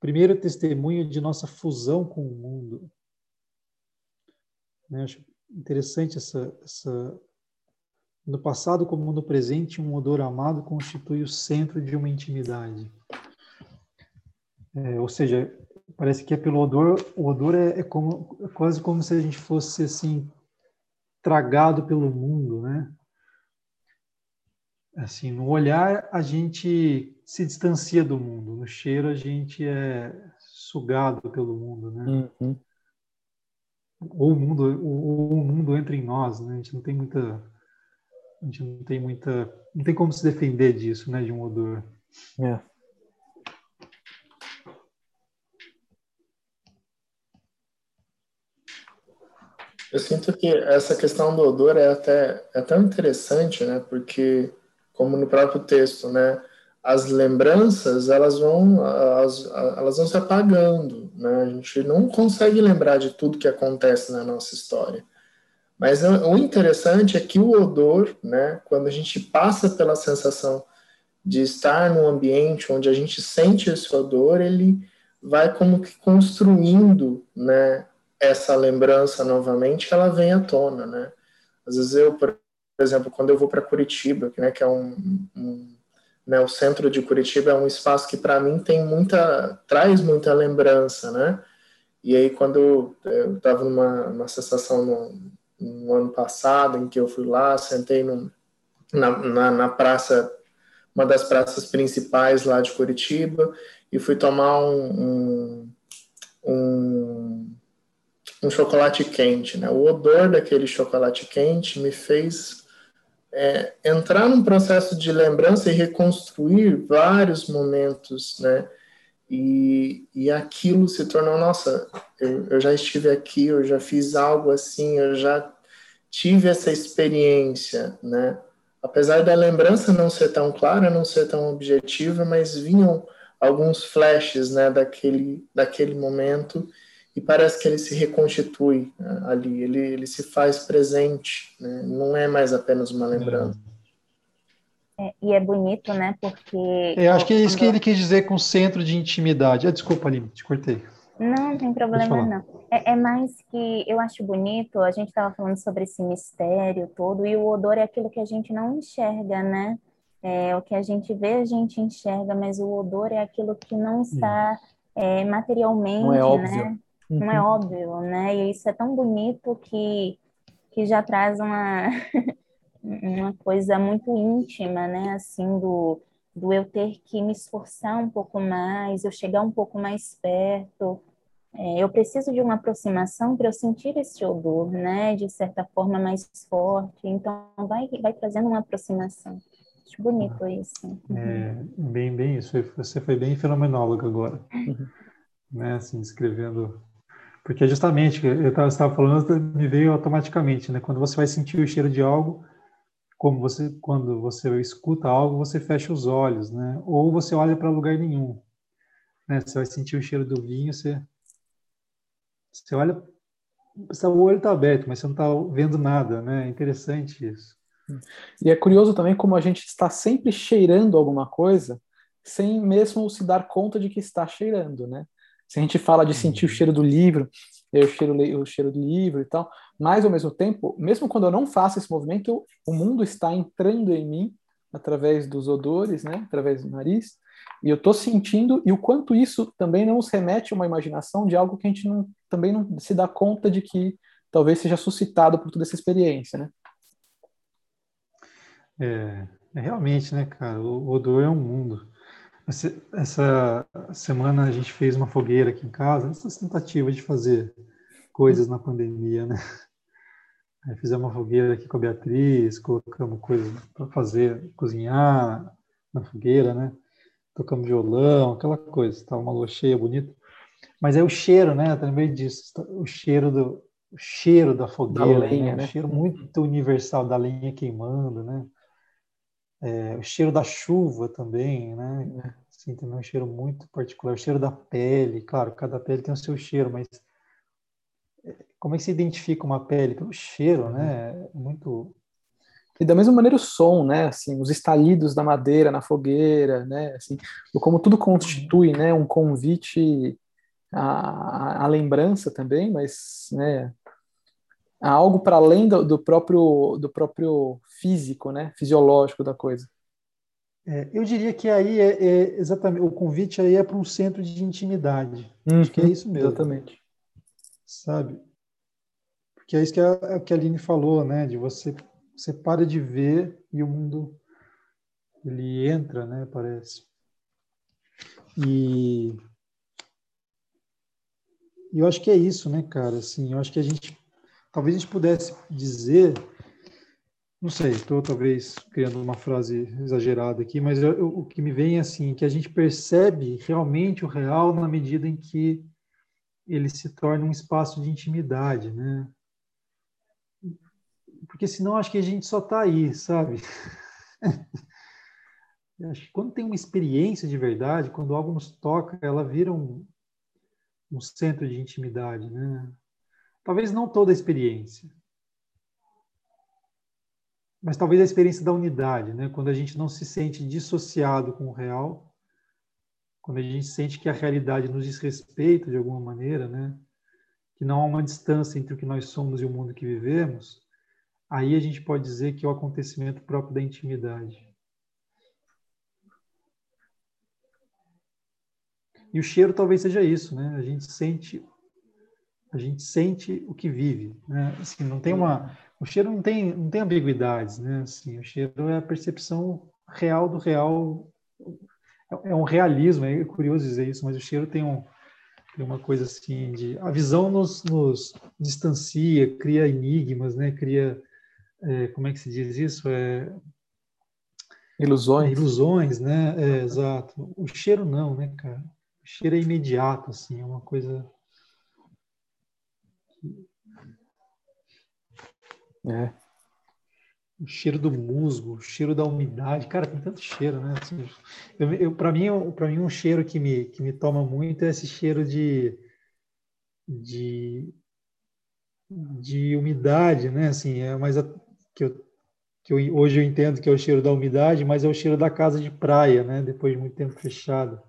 Primeiro testemunho de nossa fusão com o mundo. Né? Acho interessante essa, essa. No passado, como no presente, um odor amado constitui o centro de uma intimidade. É, ou seja, parece que é pelo odor. O odor é, é como, é quase como se a gente fosse assim tragado pelo mundo, né? Assim, no olhar a gente se distancia do mundo, no cheiro a gente é sugado pelo mundo, né? Uhum. Ou o mundo, ou o mundo entra em nós, né? A gente não tem muita, a gente não tem muita, não tem como se defender disso, né? De um odor. É. Eu sinto que essa questão do odor é até é tão interessante, né? Porque como no próprio texto, né? As lembranças elas vão elas, elas vão se apagando, né? A gente não consegue lembrar de tudo que acontece na nossa história. Mas o interessante é que o odor, né? Quando a gente passa pela sensação de estar num ambiente onde a gente sente esse odor, ele vai como que construindo, né? Essa lembrança novamente, ela vem à tona, né? Às vezes eu, por exemplo, quando eu vou para Curitiba, né, que é um, um né, o centro de Curitiba é um espaço que para mim tem muita traz muita lembrança, né? E aí quando eu estava numa, numa sensação no, no, ano passado em que eu fui lá, sentei no, na, na, na, praça, uma das praças principais lá de Curitiba e fui tomar um, um, um, um chocolate quente, né? O odor daquele chocolate quente me fez é, entrar num processo de lembrança e reconstruir vários momentos, né? E, e aquilo se tornou, nossa, eu, eu já estive aqui, eu já fiz algo assim, eu já tive essa experiência, né? Apesar da lembrança não ser tão clara, não ser tão objetiva, mas vinham alguns flashes, né, daquele, daquele momento e parece que ele se reconstitui né, ali, ele, ele se faz presente, né? não é mais apenas uma lembrança. É, e é bonito, né? Porque. Eu acho que é isso que ele quis dizer com centro de intimidade. Ah, desculpa, Aline, te cortei. Não, não tem problema, não. É, é, mais que eu acho bonito, a gente estava falando sobre esse mistério todo, e o odor é aquilo que a gente não enxerga, né? É, o que a gente vê, a gente enxerga, mas o odor é aquilo que não está é, materialmente, não é óbvio. né? Não é uhum. óbvio, né? E isso é tão bonito que, que já traz uma, [LAUGHS] uma coisa muito íntima, né? Assim, do, do eu ter que me esforçar um pouco mais, eu chegar um pouco mais perto. É, eu preciso de uma aproximação para eu sentir esse odor, né? De certa forma mais forte. Então, vai, vai trazendo uma aproximação. Acho bonito isso. É, bem, bem isso. Você foi bem fenomenóloga agora. Uhum. Né? Assim, escrevendo porque justamente, eu estava falando, me veio automaticamente, né? Quando você vai sentir o cheiro de algo, como você, quando você escuta algo, você fecha os olhos, né? Ou você olha para lugar nenhum, né? Você vai sentir o cheiro do vinho, você, você olha, o olho está aberto, mas você não está vendo nada, né? É interessante isso. E é curioso também como a gente está sempre cheirando alguma coisa, sem mesmo se dar conta de que está cheirando, né? Se a gente fala de sentir o uhum. cheiro do livro, eu cheiro o cheiro do livro e tal, mas ao mesmo tempo, mesmo quando eu não faço esse movimento, o mundo está entrando em mim através dos odores, né, através do nariz, E eu estou sentindo, e o quanto isso também não nos remete a uma imaginação de algo que a gente não, também não se dá conta de que talvez seja suscitado por toda essa experiência, né? É, é realmente, né, cara? O odor é um mundo. Essa, semana a gente fez uma fogueira aqui em casa, essa tentativa de fazer coisas na pandemia, né? Aí fizemos uma fogueira aqui com a Beatriz, colocamos coisas para fazer, cozinhar na fogueira, né? Tocamos violão, aquela coisa, estava uma lua cheia, bonita. Mas é o cheiro, né? Também disso, o cheiro do o cheiro da fogueira, da lenha, né? né? cheiro muito universal da lenha queimando, né? É, o cheiro da chuva também, né? É. Sim, também é um cheiro muito particular. O cheiro da pele, claro, cada pele tem o seu cheiro, mas como é que se identifica uma pele? Pelo cheiro, né? É muito. E da mesma maneira o som, né? Assim, os estalidos da madeira na fogueira, né? Assim, como tudo constitui, né? Um convite à, à lembrança também, mas, né? A algo para além do, do, próprio do próprio físico, né? Fisiológico da coisa. É, eu diria que aí é, é, exatamente o convite aí é para um centro de intimidade. Uhum, Acho que é isso mesmo. Exatamente. Sabe? que é isso que a, que a Aline falou, né? De você, você para de ver e o mundo ele entra, né? Parece. E eu acho que é isso, né, cara? Assim, eu acho que a gente, talvez a gente pudesse dizer, não sei, estou talvez criando uma frase exagerada aqui, mas eu, eu, o que me vem é assim, que a gente percebe realmente o real na medida em que ele se torna um espaço de intimidade, né? porque senão acho que a gente só está aí, sabe? [LAUGHS] acho que quando tem uma experiência de verdade, quando algo nos toca, ela vira um, um centro de intimidade, né? Talvez não toda a experiência, mas talvez a experiência da unidade, né? Quando a gente não se sente dissociado com o real, quando a gente sente que a realidade nos desrespeita de alguma maneira, né? Que não há uma distância entre o que nós somos e o mundo que vivemos, aí a gente pode dizer que é o acontecimento próprio da intimidade. E o cheiro talvez seja isso, né? A gente sente a gente sente o que vive, né? Assim, não tem uma o cheiro não tem não tem ambiguidades, né? Assim, o cheiro é a percepção real do real é, é um realismo, é curioso dizer isso, mas o cheiro tem um tem uma coisa assim de a visão nos, nos distancia, cria enigmas, né? Cria é, como é que se diz isso? É, ilusões. Ilusões, né? É, exato. O cheiro não, né, cara? O cheiro é imediato, assim, é uma coisa. É. O cheiro do musgo, o cheiro da umidade, cara, tem tanto cheiro, né? Assim, eu, eu para mim, para mim um cheiro que me que me toma muito é esse cheiro de de de umidade, né? Assim, é mais que eu, que eu, hoje eu entendo que é o cheiro da umidade, mas é o cheiro da casa de praia, né? Depois de muito tempo fechado.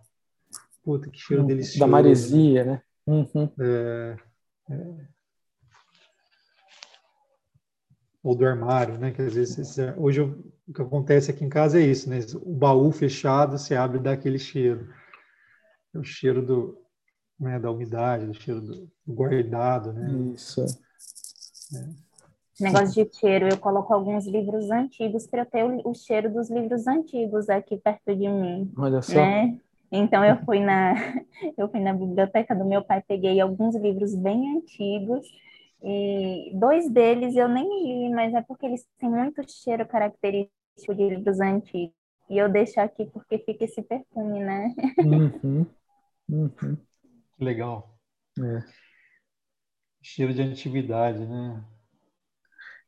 Puta, que cheiro hum, delicioso. Da maresia, né? Uhum. É, é. Ou do armário, né? Que às vezes hoje eu, o que acontece aqui em casa é isso, né? O baú fechado, você abre e dá aquele cheiro. É o cheiro do, né, da umidade, do cheiro do, do guardado, né? Isso. É. Negócio de cheiro, eu coloco alguns livros antigos para eu ter o, o, cheiro dos livros antigos aqui perto de mim. Olha só. Né? Então eu fui na [LAUGHS] eu fui na biblioteca do meu pai, peguei alguns livros bem antigos e dois deles eu nem li, mas é porque eles têm muito cheiro característico de livros antigos. E eu deixo aqui porque fica esse perfume, né? Uhum. [LAUGHS] Uhum. Legal. É. Cheiro de antiguidade, né?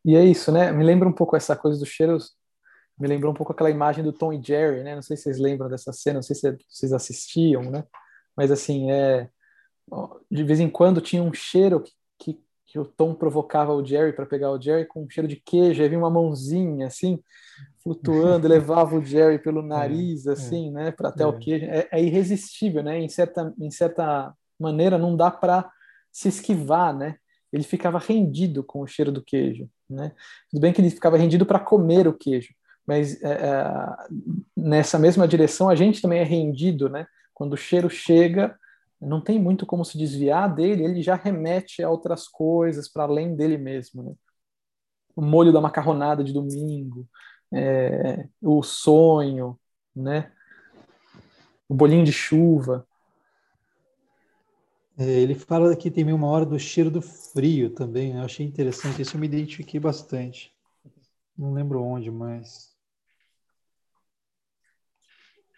E é isso, né? Me lembra um pouco essa coisa dos cheiros. Me lembrou um pouco aquela imagem do Tom e Jerry, né? Não sei se vocês lembram dessa cena, não sei se vocês assistiam, né? Mas assim, é de vez em quando tinha um cheiro que, que, que o Tom provocava o Jerry para pegar o Jerry com um cheiro de queijo, aí vinha uma mãozinha assim, flutuando, [LAUGHS] levava o Jerry pelo é, nariz, é, assim, é, né, para até é. o queijo. É, é, irresistível, né? Em certa, em certa maneira, não dá para se esquivar, né? Ele ficava rendido com o cheiro do queijo. Né? Tudo bem que ele ficava rendido para comer o queijo, mas é, é, nessa mesma direção a gente também é rendido, né? Quando o cheiro chega, não tem muito como se desviar dele, ele já remete a outras coisas para além dele mesmo, né? O molho da macarronada de domingo, é, o sonho, né? O bolinho de chuva. É, ele fala aqui também uma hora do cheiro do frio também, né? Eu achei interessante, isso eu me identifiquei bastante. Não lembro onde, mas.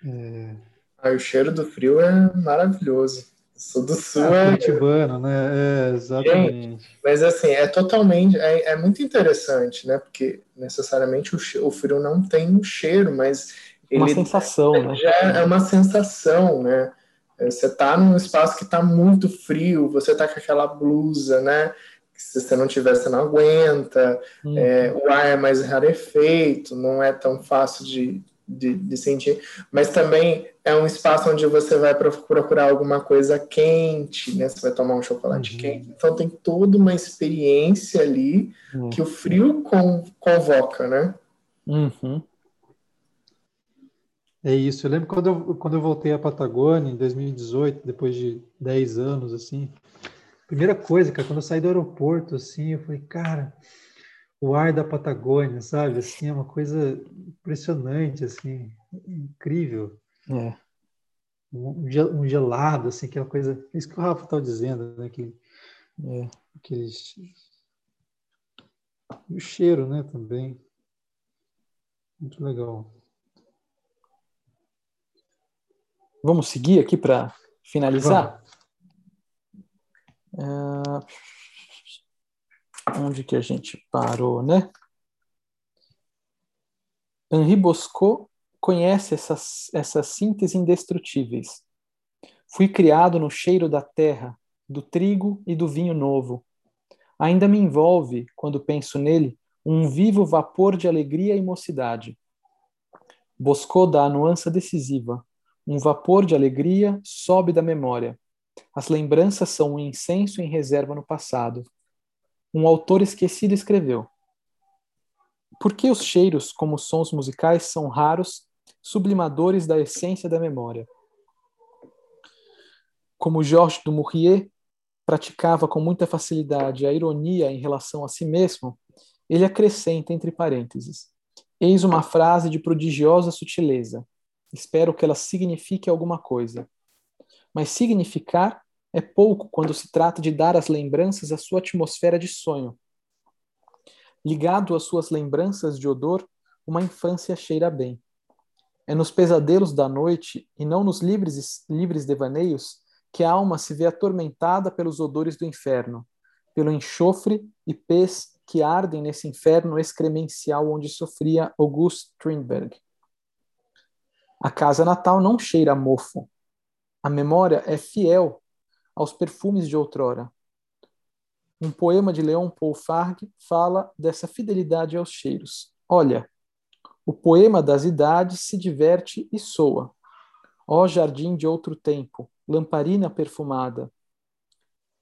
É... Ah, o cheiro do frio é maravilhoso. sou do sul. É, é... Curitibano, né? É, exatamente. Gente, mas assim, é totalmente. É, é, muito interessante, né? Porque necessariamente o, o frio não tem um cheiro, mas. Uma sensação, né? Já é uma sensação, né? É, você está num espaço que está muito frio, você está com aquela blusa, né? Que se você não tiver, você não aguenta. É, o ar é mais rarefeito, não é tão fácil de, de, de, sentir. Mas também é um espaço onde você vai procurar alguma coisa quente, né? Você vai tomar um chocolate uhum. quente. Então tem toda uma experiência ali uhum. que o frio con convoca, né? Uhum. É isso. Eu lembro quando eu, quando eu voltei à Patagônia em 2018, depois de 10 anos, assim. Primeira coisa, cara, quando eu saí do aeroporto, assim, eu falei, cara, o ar da Patagônia, sabe? Assim, é uma coisa impressionante, assim, incrível. É. Um, um gelado, assim, aquela coisa. É isso que o Rafa estava dizendo, né? Que, é, aqueles... E o cheiro, né, também. Muito legal. Vamos seguir aqui para finalizar? Uh, onde que a gente parou, né? Henri Bosco conhece essas, essas síntese indestrutíveis. Fui criado no cheiro da terra, do trigo e do vinho novo. Ainda me envolve, quando penso nele, um vivo vapor de alegria e mocidade. Bosco dá a nuance decisiva. Um vapor de alegria sobe da memória. As lembranças são um incenso em reserva no passado. Um autor esquecido escreveu: Por que os cheiros, como sons musicais, são raros, sublimadores da essência da memória? Como Georges Dumouriez praticava com muita facilidade a ironia em relação a si mesmo, ele acrescenta entre parênteses: Eis uma frase de prodigiosa sutileza Espero que ela signifique alguma coisa. Mas significar é pouco quando se trata de dar às lembranças a sua atmosfera de sonho. Ligado às suas lembranças de odor, uma infância cheira bem. É nos pesadelos da noite e não nos livres, livres devaneios que a alma se vê atormentada pelos odores do inferno, pelo enxofre e pés que ardem nesse inferno excremencial onde sofria August Strindberg. A casa natal não cheira a mofo. A memória é fiel aos perfumes de outrora. Um poema de Leon Paul fala dessa fidelidade aos cheiros. Olha, o poema das idades se diverte e soa. Ó jardim de outro tempo, lamparina perfumada.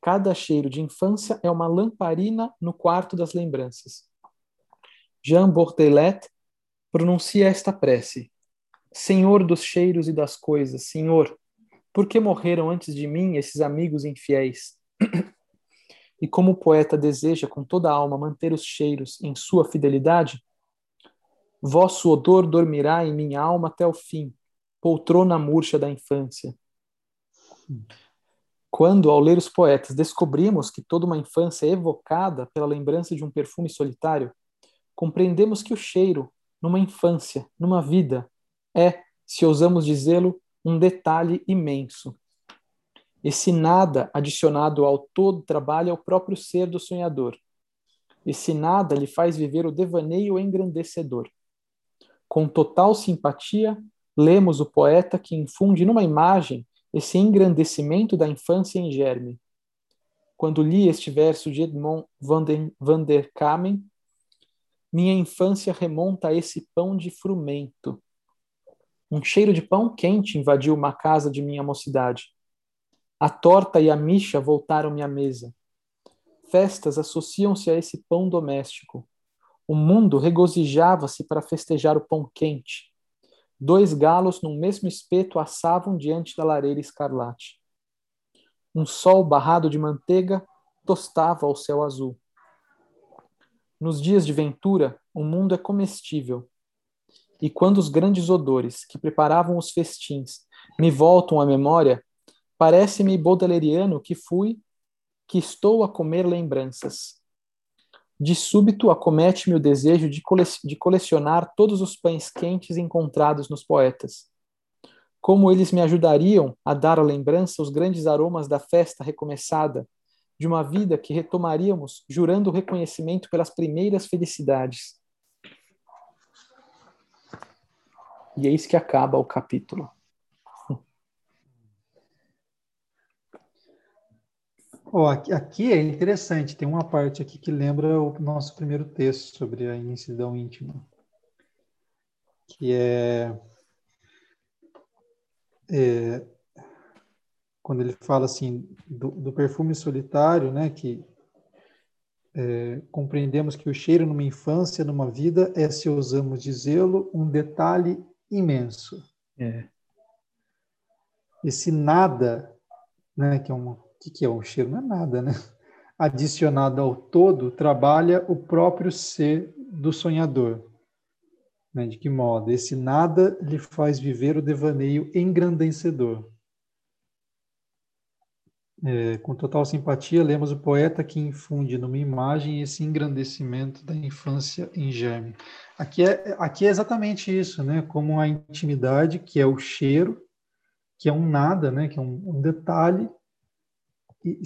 Cada cheiro de infância é uma lamparina no quarto das lembranças. Jean Bordelet pronuncia esta prece. Senhor dos cheiros e das coisas, Senhor, por que morreram antes de mim esses amigos infiéis? [CLEARS THROAT] E como o poeta deseja com toda a alma manter os cheiros em sua fidelidade, vosso odor dormirá em minha alma até o fim, poltrona murcha da infância. Quando, ao ler os poetas, descobrimos que toda uma infância é evocada pela lembrança de um perfume solitário, compreendemos que o cheiro, numa infância, numa vida, é, se ousamos dizê-lo, um detalhe imenso. Esse nada adicionado ao todo trabalho é o próprio ser do sonhador. Esse nada lhe faz viver o devaneio engrandecedor. Com total simpatia, lemos o poeta que infunde numa imagem esse engrandecimento da infância em germe. Quando li este verso de Edmond van der, van der Kamen, minha infância remonta a esse pão de frumento, um cheiro de pão quente invadiu uma casa de minha mocidade. A torta e a micha voltaram-me à mesa. Festas associam-se a esse pão doméstico. O mundo regozijava-se para festejar o pão quente. Dois galos num mesmo espeto assavam diante da lareira escarlate. Um sol barrado de manteiga tostava ao céu azul. Nos dias de ventura, o mundo é comestível. E quando os grandes odores que preparavam os festins me voltam à memória, parece-me baudeleriano que fui, que estou a comer lembranças. De súbito acomete-me o desejo de, cole de colecionar todos os pães quentes encontrados nos poetas. Como eles me ajudariam a dar à lembrança os grandes aromas da festa recomeçada, de uma vida que retomaríamos jurando o reconhecimento pelas primeiras felicidades. E eis que acaba o capítulo. [LAUGHS] Oh, aqui, aqui, é interessante, tem uma parte aqui que lembra o nosso primeiro texto sobre a imensidão íntima, que é, é quando ele fala assim do, do perfume solitário, né, que é, compreendemos que o cheiro numa infância, numa vida, é, se ousamos dizê-lo, um detalhe imenso. É. Esse nada, né, que é uma que, que é o cheiro? Não é nada, né? Adicionado ao todo, trabalha o próprio ser do sonhador. Né? De que modo? Esse nada lhe faz viver o devaneio engrandecedor. É, com total simpatia, lemos o poeta que infunde numa imagem esse engrandecimento da infância em germe. Aqui é, aqui é exatamente isso, né? Como a intimidade, que é o cheiro, que é um nada, né? Que é um, um detalhe,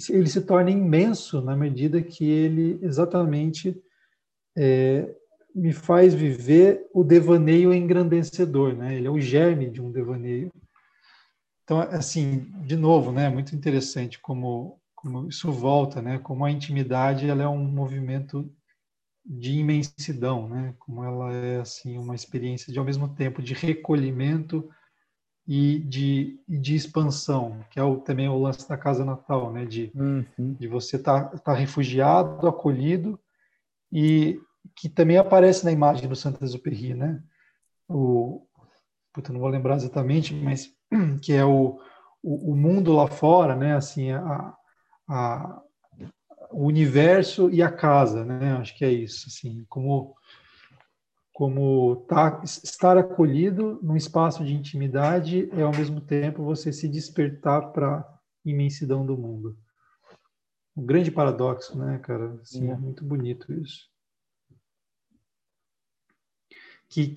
ele se torna imenso na medida que ele exatamente é, me faz viver o devaneio engrandecedor, né? Ele é o germe de um devaneio. Então, assim, de novo, né? Muito interessante como, como isso volta, né? Como a intimidade ela é um movimento de imensidão, né? Como ela é assim uma experiência de ao mesmo tempo de recolhimento e de, de expansão, que é o, também o lance da casa natal, né? De, uhum. de você estar tá, tá refugiado, acolhido e que também aparece na imagem do Saint-Exupéry, né? O, puta, não vou lembrar exatamente, mas [CLEARS THROAT] que é o, o, o mundo lá fora, né? Assim, a, a, o universo e a casa, né? Acho que é isso, assim, como como tá, estar acolhido num espaço de intimidade é ao mesmo tempo você se despertar para a imensidão do mundo. Um grande paradoxo, né, cara? Assim, é. muito bonito isso. Que,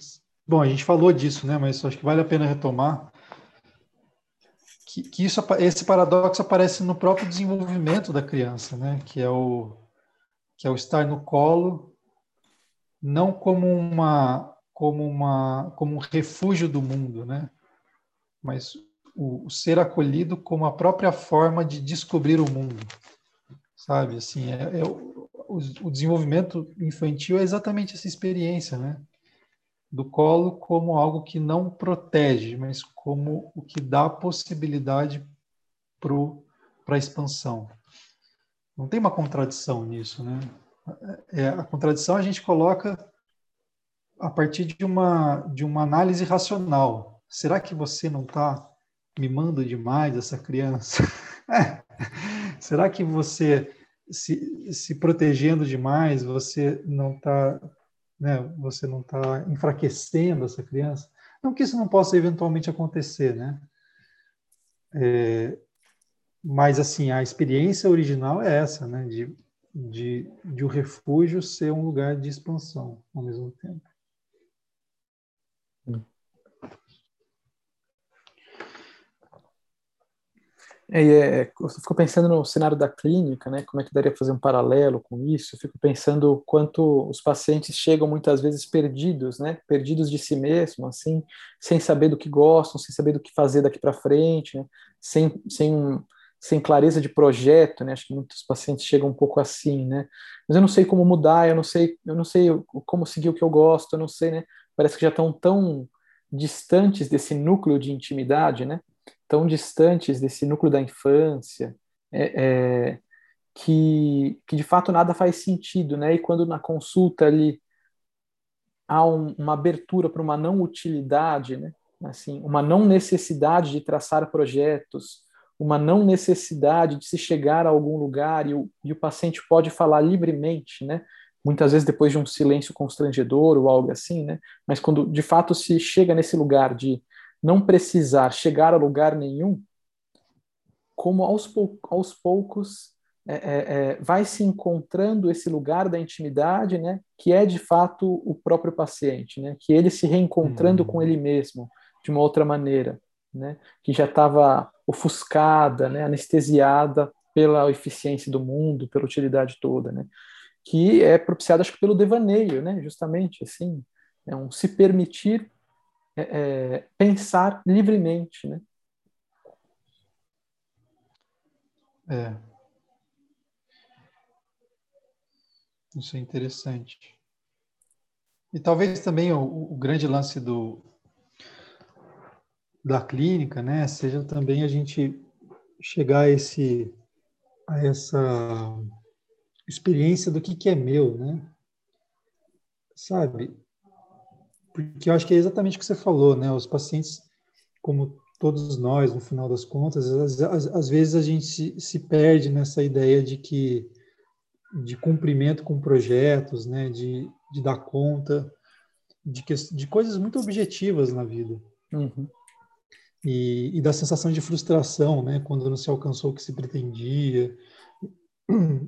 bom, a gente falou disso, né? Mas acho que vale a pena retomar que, que isso, esse paradoxo aparece no próprio desenvolvimento da criança, né? Que é o que é o estar no colo não como uma como uma como um refúgio do mundo, né? Mas o, o ser acolhido como a própria forma de descobrir o mundo, sabe? Assim, é, é o, o desenvolvimento infantil é exatamente essa experiência, né? Do colo como algo que não protege, mas como o que dá possibilidade para a expansão. Não tem uma contradição nisso, né? é, a contradição a gente coloca a partir de uma, de uma análise racional. Será que você não está mimando demais essa criança? [LAUGHS] Será que você se, se protegendo demais, você não está né, você não está enfraquecendo essa criança? Não que isso não possa eventualmente acontecer, né? É, mas assim a experiência original é essa, né? De de, de o refúgio ser um lugar de expansão ao mesmo tempo. É, é, eu fico pensando no cenário da clínica, né? Como é que daria para fazer um paralelo com isso? Eu fico pensando quanto os pacientes chegam muitas vezes perdidos, né? Perdidos de si mesmo, assim, sem saber do que gostam, sem saber do que fazer daqui para frente, né? Sem, sem sem clareza de projeto, né? Acho que muitos pacientes chegam um pouco assim, né? Mas eu não sei como mudar, eu não sei, eu não sei como seguir o que eu gosto, eu não sei, né? Parece que já estão tão distantes desse núcleo de intimidade, né? Tão distantes desse núcleo da infância, é, é, que, que de fato nada faz sentido, né? E quando na consulta ali há um, uma abertura para uma não utilidade, né? assim, uma não necessidade de traçar projetos, uma não necessidade de se chegar a algum lugar e o, e o paciente pode falar livremente, né? Muitas vezes depois de um silêncio constrangedor ou algo assim, né? Mas quando de fato se chega nesse lugar de não precisar chegar a lugar nenhum, como aos, pou aos poucos é, é, é, vai se encontrando esse lugar da intimidade, né, que é de fato o próprio paciente, né, que ele se reencontrando com uhum. ele mesmo de uma outra maneira, né, que já estava ofuscada, né, anestesiada pela eficiência do mundo, pela utilidade toda, né, que é propiciada acho que pelo devaneio, né, justamente assim, é um se permitir é, é, pensar livremente, né. É, Isso é interessante. E talvez também o, o, grande lance do da clínica, né, seja também a gente chegar a esse a essa experiência do que que é meu, né? Sabe? Porque eu acho que é exatamente o que você falou, né? Os pacientes, como todos nós, no final das contas, às, vezes a gente se, se perde nessa ideia de que de cumprimento com projetos, né, de, de dar conta de, que, de coisas muito objetivas na vida. Uhum. E, e, da sensação de frustração, né, quando não se alcançou o que se pretendia.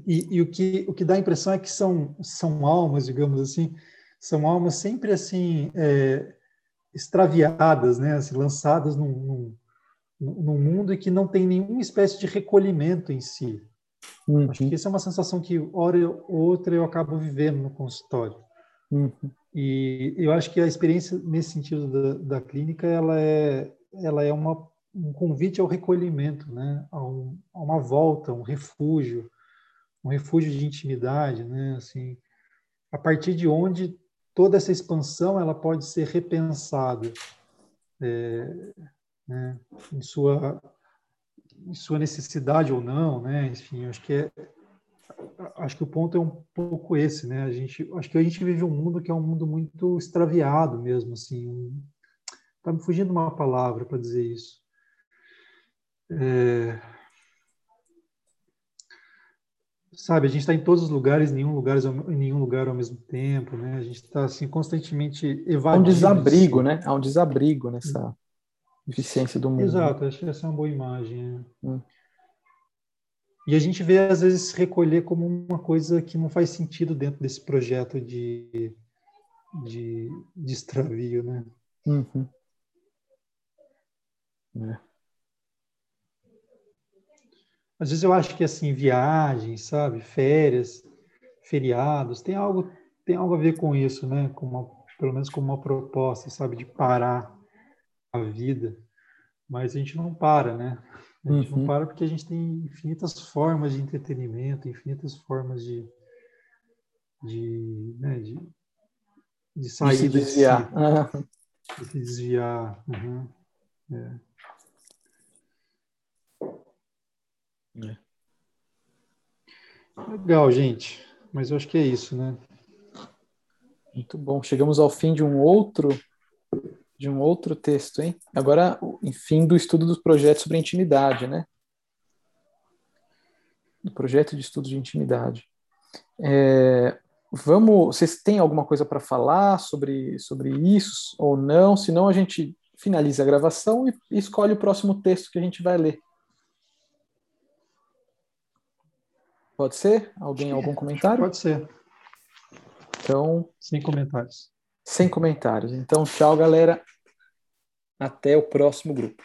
E, e, o, que, o que dá a impressão é que são, são almas, digamos assim, são almas sempre assim é, extraviadas, né, assim, lançadas num, num, num mundo e que não tem nenhuma espécie de recolhimento em si. Uhum. Acho que isso é uma sensação que, hora ou outra, eu acabo vivendo no consultório. Uhum. E eu acho que a experiência nesse sentido da, da clínica, ela é, ela é uma, um convite ao recolhimento, né? a, um, a uma volta, um refúgio, um refúgio de intimidade, né? Assim, a partir de onde toda essa expansão ela pode ser repensada é, né? em sua sua necessidade ou não, né? Enfim, acho que é acho que o ponto é um pouco esse, né? A gente acho que a gente vive um mundo que é um mundo muito extraviado mesmo, assim. Um, tá me fugindo uma palavra para dizer isso. É, sabe, a gente está em todos os lugares, em nenhum lugar, em nenhum lugar ao mesmo tempo, né? A gente está assim constantemente evadindo. Há um desabrigo, né? Há um desabrigo nessa eficiência do mundo. Exato, acho que essa é uma boa imagem. É. Hum. E a gente vê, às vezes, se recolher como uma coisa que não faz sentido dentro desse projeto de, de, de extravio, né? Uhum. É. Às vezes eu acho que, assim, viagens, sabe? Férias, feriados, tem algo, tem algo a ver com isso, né? Com uma, pelo menos como uma proposta, sabe? De parar a vida, mas a gente não para, né? A gente uhum. não para porque a gente tem infinitas formas de entretenimento, infinitas formas de, de, né, de, de sair de se desviar. De, de se desviar. Uhum. É. É. Legal, gente. Mas eu acho que é isso, né? Muito bom. Chegamos ao fim de um outro de um outro texto, hein? Agora, enfim, do estudo dos projetos sobre intimidade, né? Do projeto de estudo de intimidade. É, vamos, vocês têm alguma coisa para falar sobre, sobre isso ou não? Senão a gente finaliza a gravação e escolhe o próximo texto que a gente vai ler. Pode ser? Alguém, algum comentário? Pode ser. Então. Sem comentários. Sem comentários. Então, tchau, galera. Até o próximo grupo.